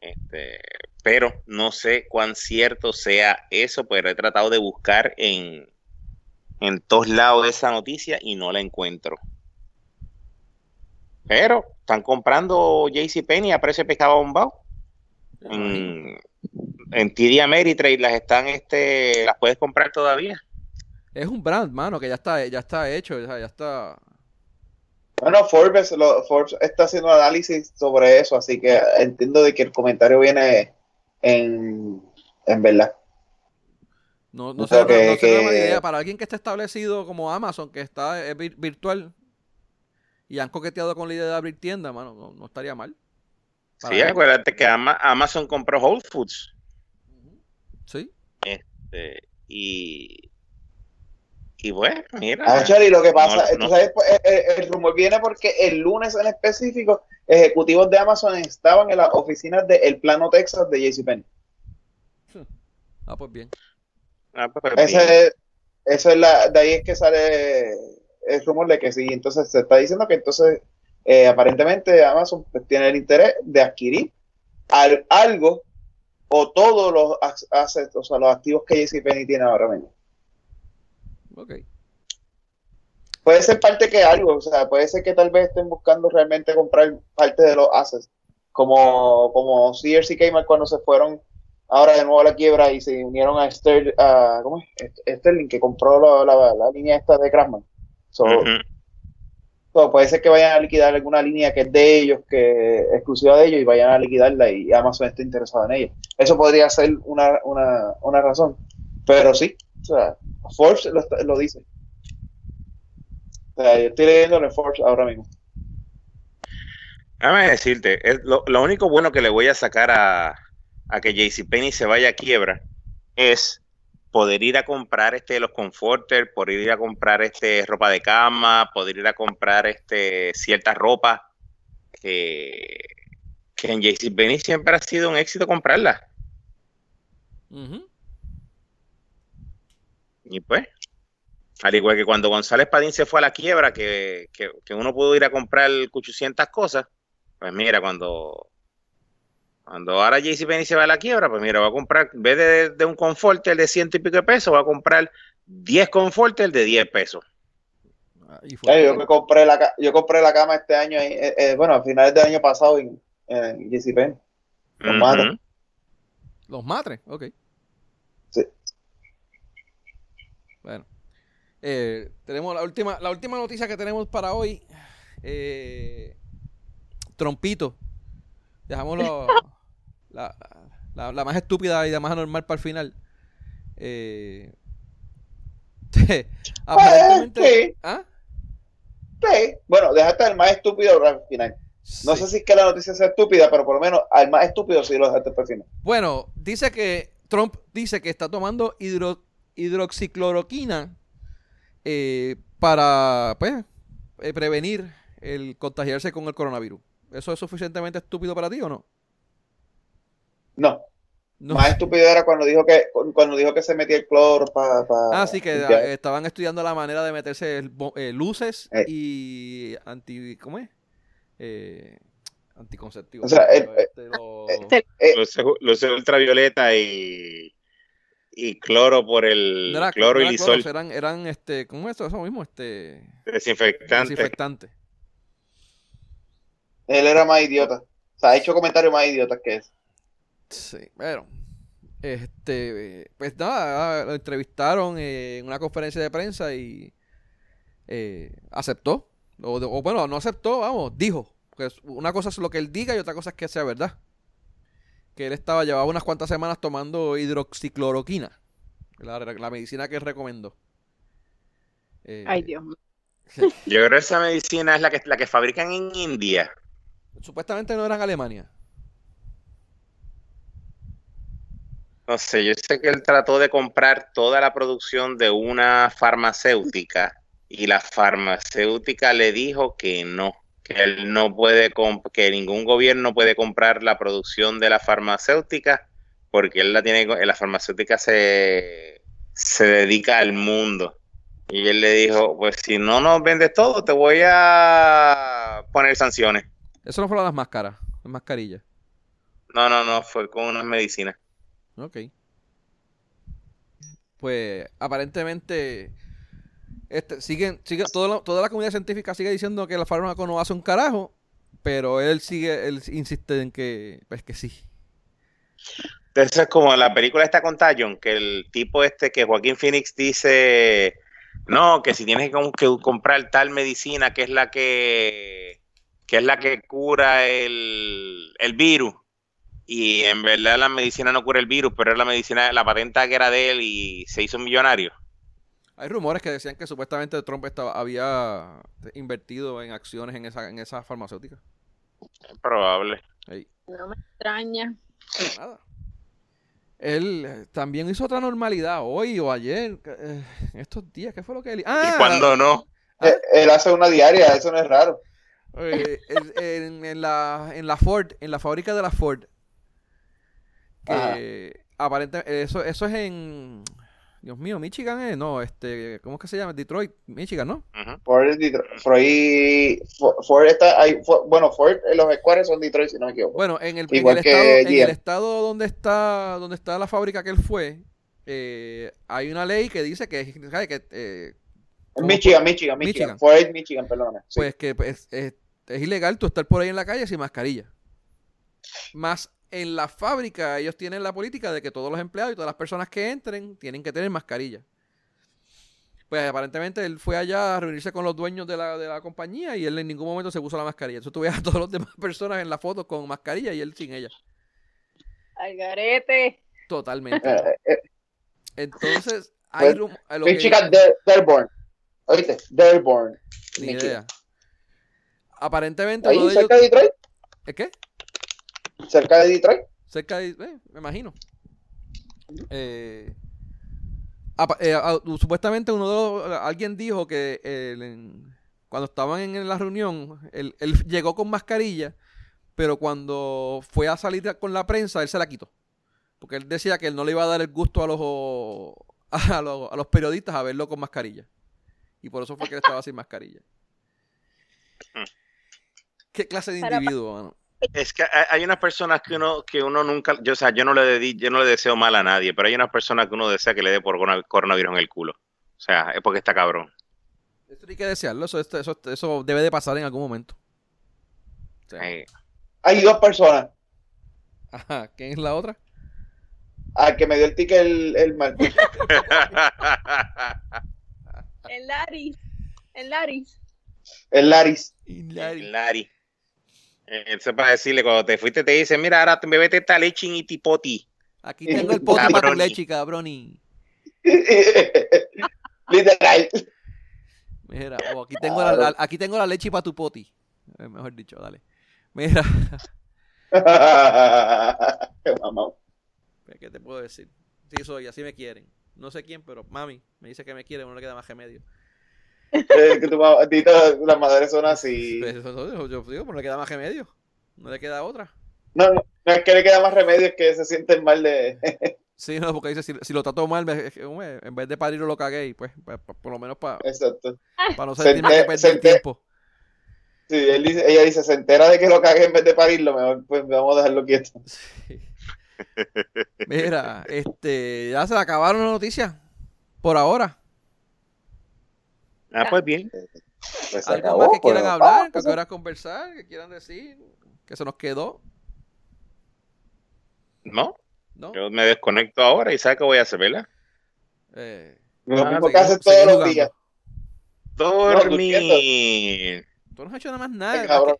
Este, pero no sé cuán cierto sea eso, pero he tratado de buscar en, en todos lados de esa noticia y no la encuentro. Pero están comprando JCPenney a precio de pescado bombado. En, en TD Ameritrade las están, este, las puedes comprar todavía. Es un brand, mano, que ya está, ya está hecho, ya, ya está. Bueno, Forbes, lo- Forbes está haciendo análisis sobre eso, así que entiendo de que el comentario viene en, en verdad. No, no O sea, sé, no, que- no que- idea. Para alguien que esté establecido como Amazon, que está eh, vir- virtual y han coqueteado con la idea de abrir tienda, mano, no, no estaría mal. Para Sí, acuérdate que Ama- Amazon compró Whole Foods. Sí. este, y, y bueno, mira. Ah, Chari, lo que pasa, No, tú no. sabes, pues, el, el- el rumor viene porque el lunes en específico, ejecutivos de Amazon estaban en las oficinas del Plano Texas de JCPenney. Ah, pues bien. Ah, pues, bien. Ese es, eso es la, de ahí es que sale el rumor de que sí. Entonces se está diciendo que entonces eh, aparentemente Amazon pues, tiene el interés de adquirir al- algo o todos los as- assets, o sea, los activos que JCPenney tiene ahora mismo. Ok. Puede ser parte que algo, o sea, puede ser que tal vez estén buscando realmente comprar parte de los assets, como, como Sears y Kmart cuando se fueron ahora de nuevo a la quiebra y se unieron a, Ster, a ¿cómo es? Sterling, que compró la, la- la línea esta de Craftsman. So, puede ser que vayan a liquidar alguna línea que es de ellos, que es exclusiva de ellos, y vayan a liquidarla y Amazon esté interesado en ella. Eso podría ser una, una, una razón. Pero sí, o sea, Forbes lo, dice. O sea, yo estoy leyendo en Forbes ahora mismo. Déjame decirte, es lo, lo único bueno que le voy a sacar a, a que JCPenney se vaya a quiebra es poder ir a comprar este los comforters, poder ir a comprar este ropa de cama, poder ir a comprar este cierta ropa que, que en JCPenney siempre ha sido un éxito comprarla. Y pues, al igual que cuando González Padín se fue a la quiebra, que, que, que uno pudo ir a comprar 800 cosas, pues mira, cuando, cuando ahora JCPenney se va a la quiebra, pues mira, va a comprar, en vez de, de un conforter de ciento y pico de pesos, va a comprar 10 conforters de 10 pesos. Fue. Eh, yo me compré la yo compré la cama este año, eh, eh, bueno, a finales del año pasado en, en JCPenney. Los Ujú. mata. Los matres, ok. Sí. Bueno. Eh, tenemos la última, la última noticia que tenemos para hoy. Eh, Trompito. Dejamos la, la- la más estúpida y la más anormal para el final. Eh, aparentemente. sí. ¿Ah? Sí. Bueno, dejaste al más estúpido al final. No Sí. sé si es que la noticia sea estúpida, pero por lo menos al más estúpido sí lo dejaste para el final. Bueno, dice que Trump dice que está tomando hidro- hidroxicloroquina eh, para pues, eh, prevenir el contagiarse con el coronavirus. ¿Eso es suficientemente estúpido para ti o no? No, No. más estúpido era cuando dijo que cuando dijo que se metía el cloro para Ah, sí, que estaban estudiando la manera de meterse el eh, luces Eh. y anti... ¿Cómo es? Eh, anticonceptivos. O sea, el- Este, lo- eh, Luces, luces ultravioleta y, y cloro por el no era- cloro no y era lisol eran, eran, este, ¿cómo es eso? Eso mismo, este... desinfectante. Desinfectante. él era más idiota. O sea, ha hecho comentarios más idiotas que eso. Sí, bueno. Este, pues nada, lo entrevistaron en una conferencia de prensa y eh, aceptó. O, o bueno, no aceptó, vamos, dijo. Porque es- una cosa es lo que él diga y otra cosa es que sea verdad. Que él estaba, llevaba unas cuantas semanas tomando hidroxicloroquina. La, la medicina que él recomendó. Eh, Ay, Dios mío. Yo creo que esa medicina es la que, la que fabrican en India. Supuestamente no era en Alemania. No sé, yo sé que él trató de comprar toda la producción de una farmacéutica y la farmacéutica le dijo que no, que él no puede, que ningún gobierno puede comprar la producción de la farmacéutica porque él la tiene, la farmacéutica se, se dedica al mundo. Y él le dijo, pues si no nos vendes todo, te voy a poner sanciones. Eso no fue las máscaras, las mascarillas. No, no, no, fue con unas medicinas. Ok. Pues aparentemente este, siguen, sigue, toda, la, toda la comunidad científica sigue diciendo que la fármaco no hace un carajo, pero él sigue, él insiste en que, pues que sí. Entonces es como la película está con Tayon, que el tipo este que Joaquín Phoenix dice, no, que si tienes que, comprar tal medicina que es la que, que es la que cura el, el virus, y en verdad la medicina no cura el virus, pero es la medicina, la patenta que era de él y se hizo millonario. Hay rumores que decían que supuestamente Trump estaba, había invertido en acciones en esa, en esa farmacéutica. Es probable. No me extraña. Nada. Él eh, también hizo otra normalidad hoy o ayer, eh, estos días. ¿Qué fue lo que él Ah, ¿Y cuando no? Ah. Él hace una diaria, eso no es raro. Eh, en, la, en la Ford, en la fábrica de la Ford, que aparentemente, eso, eso es en, Dios mío, Michigan es, no, este, ¿cómo es que se llama? Detroit, Michigan, ¿no? Ford es Detroit, Ford, está, hay, bueno, Ford, los squares son Detroit, si no me equivoco. Bueno, en el, en el, estado, en el estado donde está, donde está la fábrica que él fue, eh, hay una ley que dice que, que eh, Michigan, Michigan, Michigan, Ford Michigan, perdón. Pues que pues, es, es ilegal tú estar por ahí en la calle sin mascarilla. Más en la fábrica ellos tienen la política de que todos los empleados y todas las personas que entren tienen que tener mascarilla. Pues aparentemente él fue allá a reunirse con los dueños de la, de la compañía y él en ningún momento se puso la mascarilla. Entonces tuve a todas las demás personas en la foto con mascarilla y él sin ella. Algarete. Totalmente. Eh, eh. Entonces, hay pues, Michigan Dearborn. Oíste, Dearborn. Ni idea. Aparentemente. ¿Ahí cerca de Detroit? ¿Es qué? Cerca de Detroit. Cerca de, eh, me imagino. Eh, eh, supuestamente uno de los, alguien dijo que cuando estaban en la reunión, él, llegó con mascarilla, pero cuando fue a salir con la prensa, él se la quitó. Porque él decía que él no le iba a dar el gusto a los, a los, a los periodistas a verlo con mascarilla. Y por eso fue que él estaba sin mascarilla. ¿Qué clase de individuo, es que hay unas personas que uno, que uno nunca, yo, o sea, yo no le yo no le deseo mal a nadie, pero hay unas personas que uno desea que le dé por coronavirus en el culo. O sea, es porque está cabrón. Esto hay que desearlo, eso, eso, eso debe de pasar en algún momento. Hay dos personas. Ajá, ¿quién es la otra? Al que me dio el ticket el, el mal. el Laris. El Laris. El Laris. El Laris. Eso para decirle, cuando te fuiste te dice, mira, ahora me vete esta leche y tipoti. Aquí tengo el poti para tu leche, cabrón. Literal. Mira, oh, aquí, tengo la, aquí tengo la leche para tu poti. Eh, mejor dicho, dale. Mira. ¿Qué te puedo decir? Sí, soy, así me quieren. No sé quién, pero mami me dice que me quiere, no le queda más remedio. Eh, que tu, las madres son así. Pues yo digo, pues no le queda más remedio. No le queda otra. No, no, es que le queda más remedio, es que se sienten mal de. sí, no, porque dice, si, si lo trato mal, en vez de parirlo lo cagué, pues, pues por lo menos para para no sentirme que perdí el tiempo. Sí, él dice, ella dice, se entera de que lo cagué en vez de parirlo, mejor pues vamos a dejarlo quieto. Mira, este, ya se acabaron las noticias. Por ahora. Ah, pues bien. Pues ¿Algo más que quieran pues. hablar, que quieran conversar, que quieran decir, que se nos quedó? No. ¿No? Yo me desconecto ahora y ¿sabes qué voy a hacer, verdad? Eh, lo mismo que haces todos los días. Dormir. Tú no has hecho nada más nada.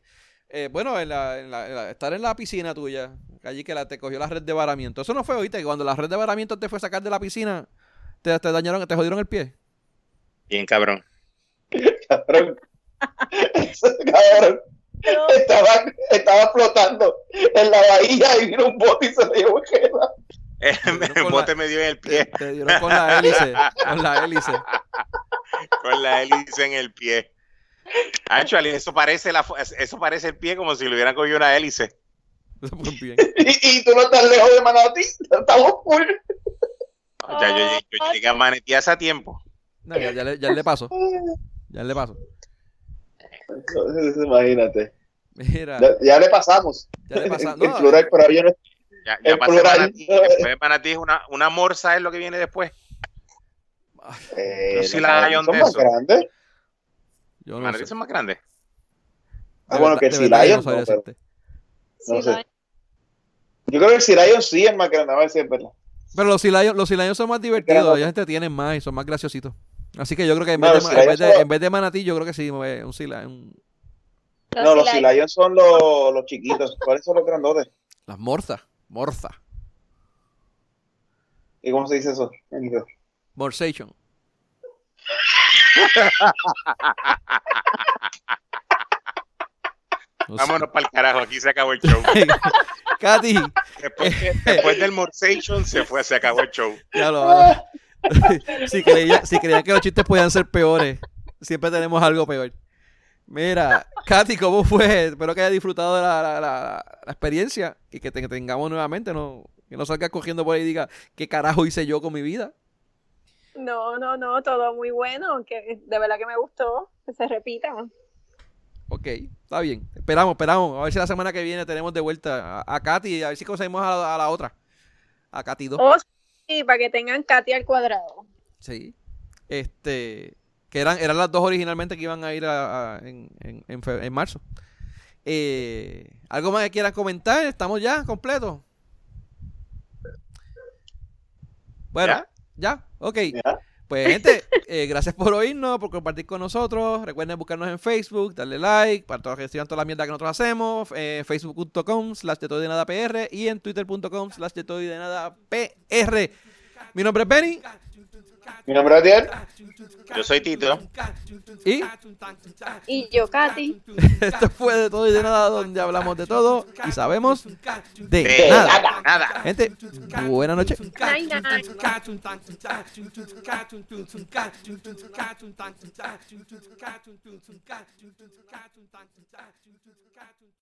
eh, bueno, en la, en la, estar en la piscina tuya, allí que la, te cogió la red de varamiento. Eso no fue, oíste, que cuando la red de varamiento te fue a sacar de la piscina, te, te dañaron, te jodieron el pie. Bien, cabrón. Cabrón. cabrón. Estaba, estaba, flotando en la bahía y vino un bote y se le llevó. El bote me dio en el pie. Te, dieron con la hélice. Con la hélice. Con la hélice en el pie. Actually, eso parece, la, eso parece el pie como si le hubieran cogido una hélice. Eso fue bien. Y, y tú no estás lejos de Manatí, estamos full. Ya yo, yo- yo llegué a Manatí hace tiempo. No, ya, ya le, ya le paso. Ya le paso. Imagínate. Mira, Ya, ya le pasamos. ya le pasa. En No, plural, pero Ya, ya pasé plural. Manatí. Después de Manatí es una, una morsa es lo que viene después. Eh, no, Lion son de más eso. grandes. yo no Manatí sé. son más grandes. Ah, De bueno, verdad- que el Sea yo Lion no sabría no, pero- decirte. No Sí, sé. la- Yo creo que el Sea Lion sí es más grande, a ver si es verdad. Pero los Sea Lions, los Sea Lions son más divertidos, ellos entretienen más y son más graciositos. Así que yo creo que en, No, vez, de, en, vez de, son- en vez de manatí, yo creo que sí, un Lion. No, los Lion son los, los chiquitos. ¿Cuáles son los grandotes? Las morzas, morza, ¿Y cómo se dice eso? morsation. No. Vámonos para el carajo, aquí se acabó el show. Katy, Después, del Morsation se fue, se acabó el show. ya lo va. si, creía, si que los chistes podían ser peores, siempre tenemos algo peor. Mira, Katy, ¿cómo fue? Espero que hayas disfrutado de la, la- la- la experiencia y que te tengamos nuevamente, no, que no salgas cogiendo por ahí y diga, ¿qué carajo hice yo con mi vida? No, no, no, todo muy bueno, que de verdad que me gustó, que se repita. Ok, está bien. Esperamos, esperamos. A ver si la semana que viene tenemos de vuelta a, a Katy y a ver si conseguimos a la, a la otra. A Katy 2. Oh, sí, para que tengan Katy al cuadrado. Sí. Este. Que eran, eran las dos originalmente que iban a ir a- a- en, en- en fe- en marzo. Eh, ¿Algo más que quieran comentar? ¿Estamos ya completos? Bueno, ¿Ya? ¿ya? Ok. ¿Ya? Pues, gente, eh, gracias por oírnos, por compartir con nosotros. Recuerden buscarnos en Facebook, darle like, para todos que sigan toda la mierda que nosotros hacemos. Eh, Facebook.com slash de todo y de nada PR y en Twitter.com slash de todo de nada PR. Mi nombre es Benny Mi nombre es Adiel. Yo soy Tito. y Y yo, Katy. esto fue de todo y de nada, donde hablamos de todo y sabemos de, De nada. nada, nada. Gente. Night, night.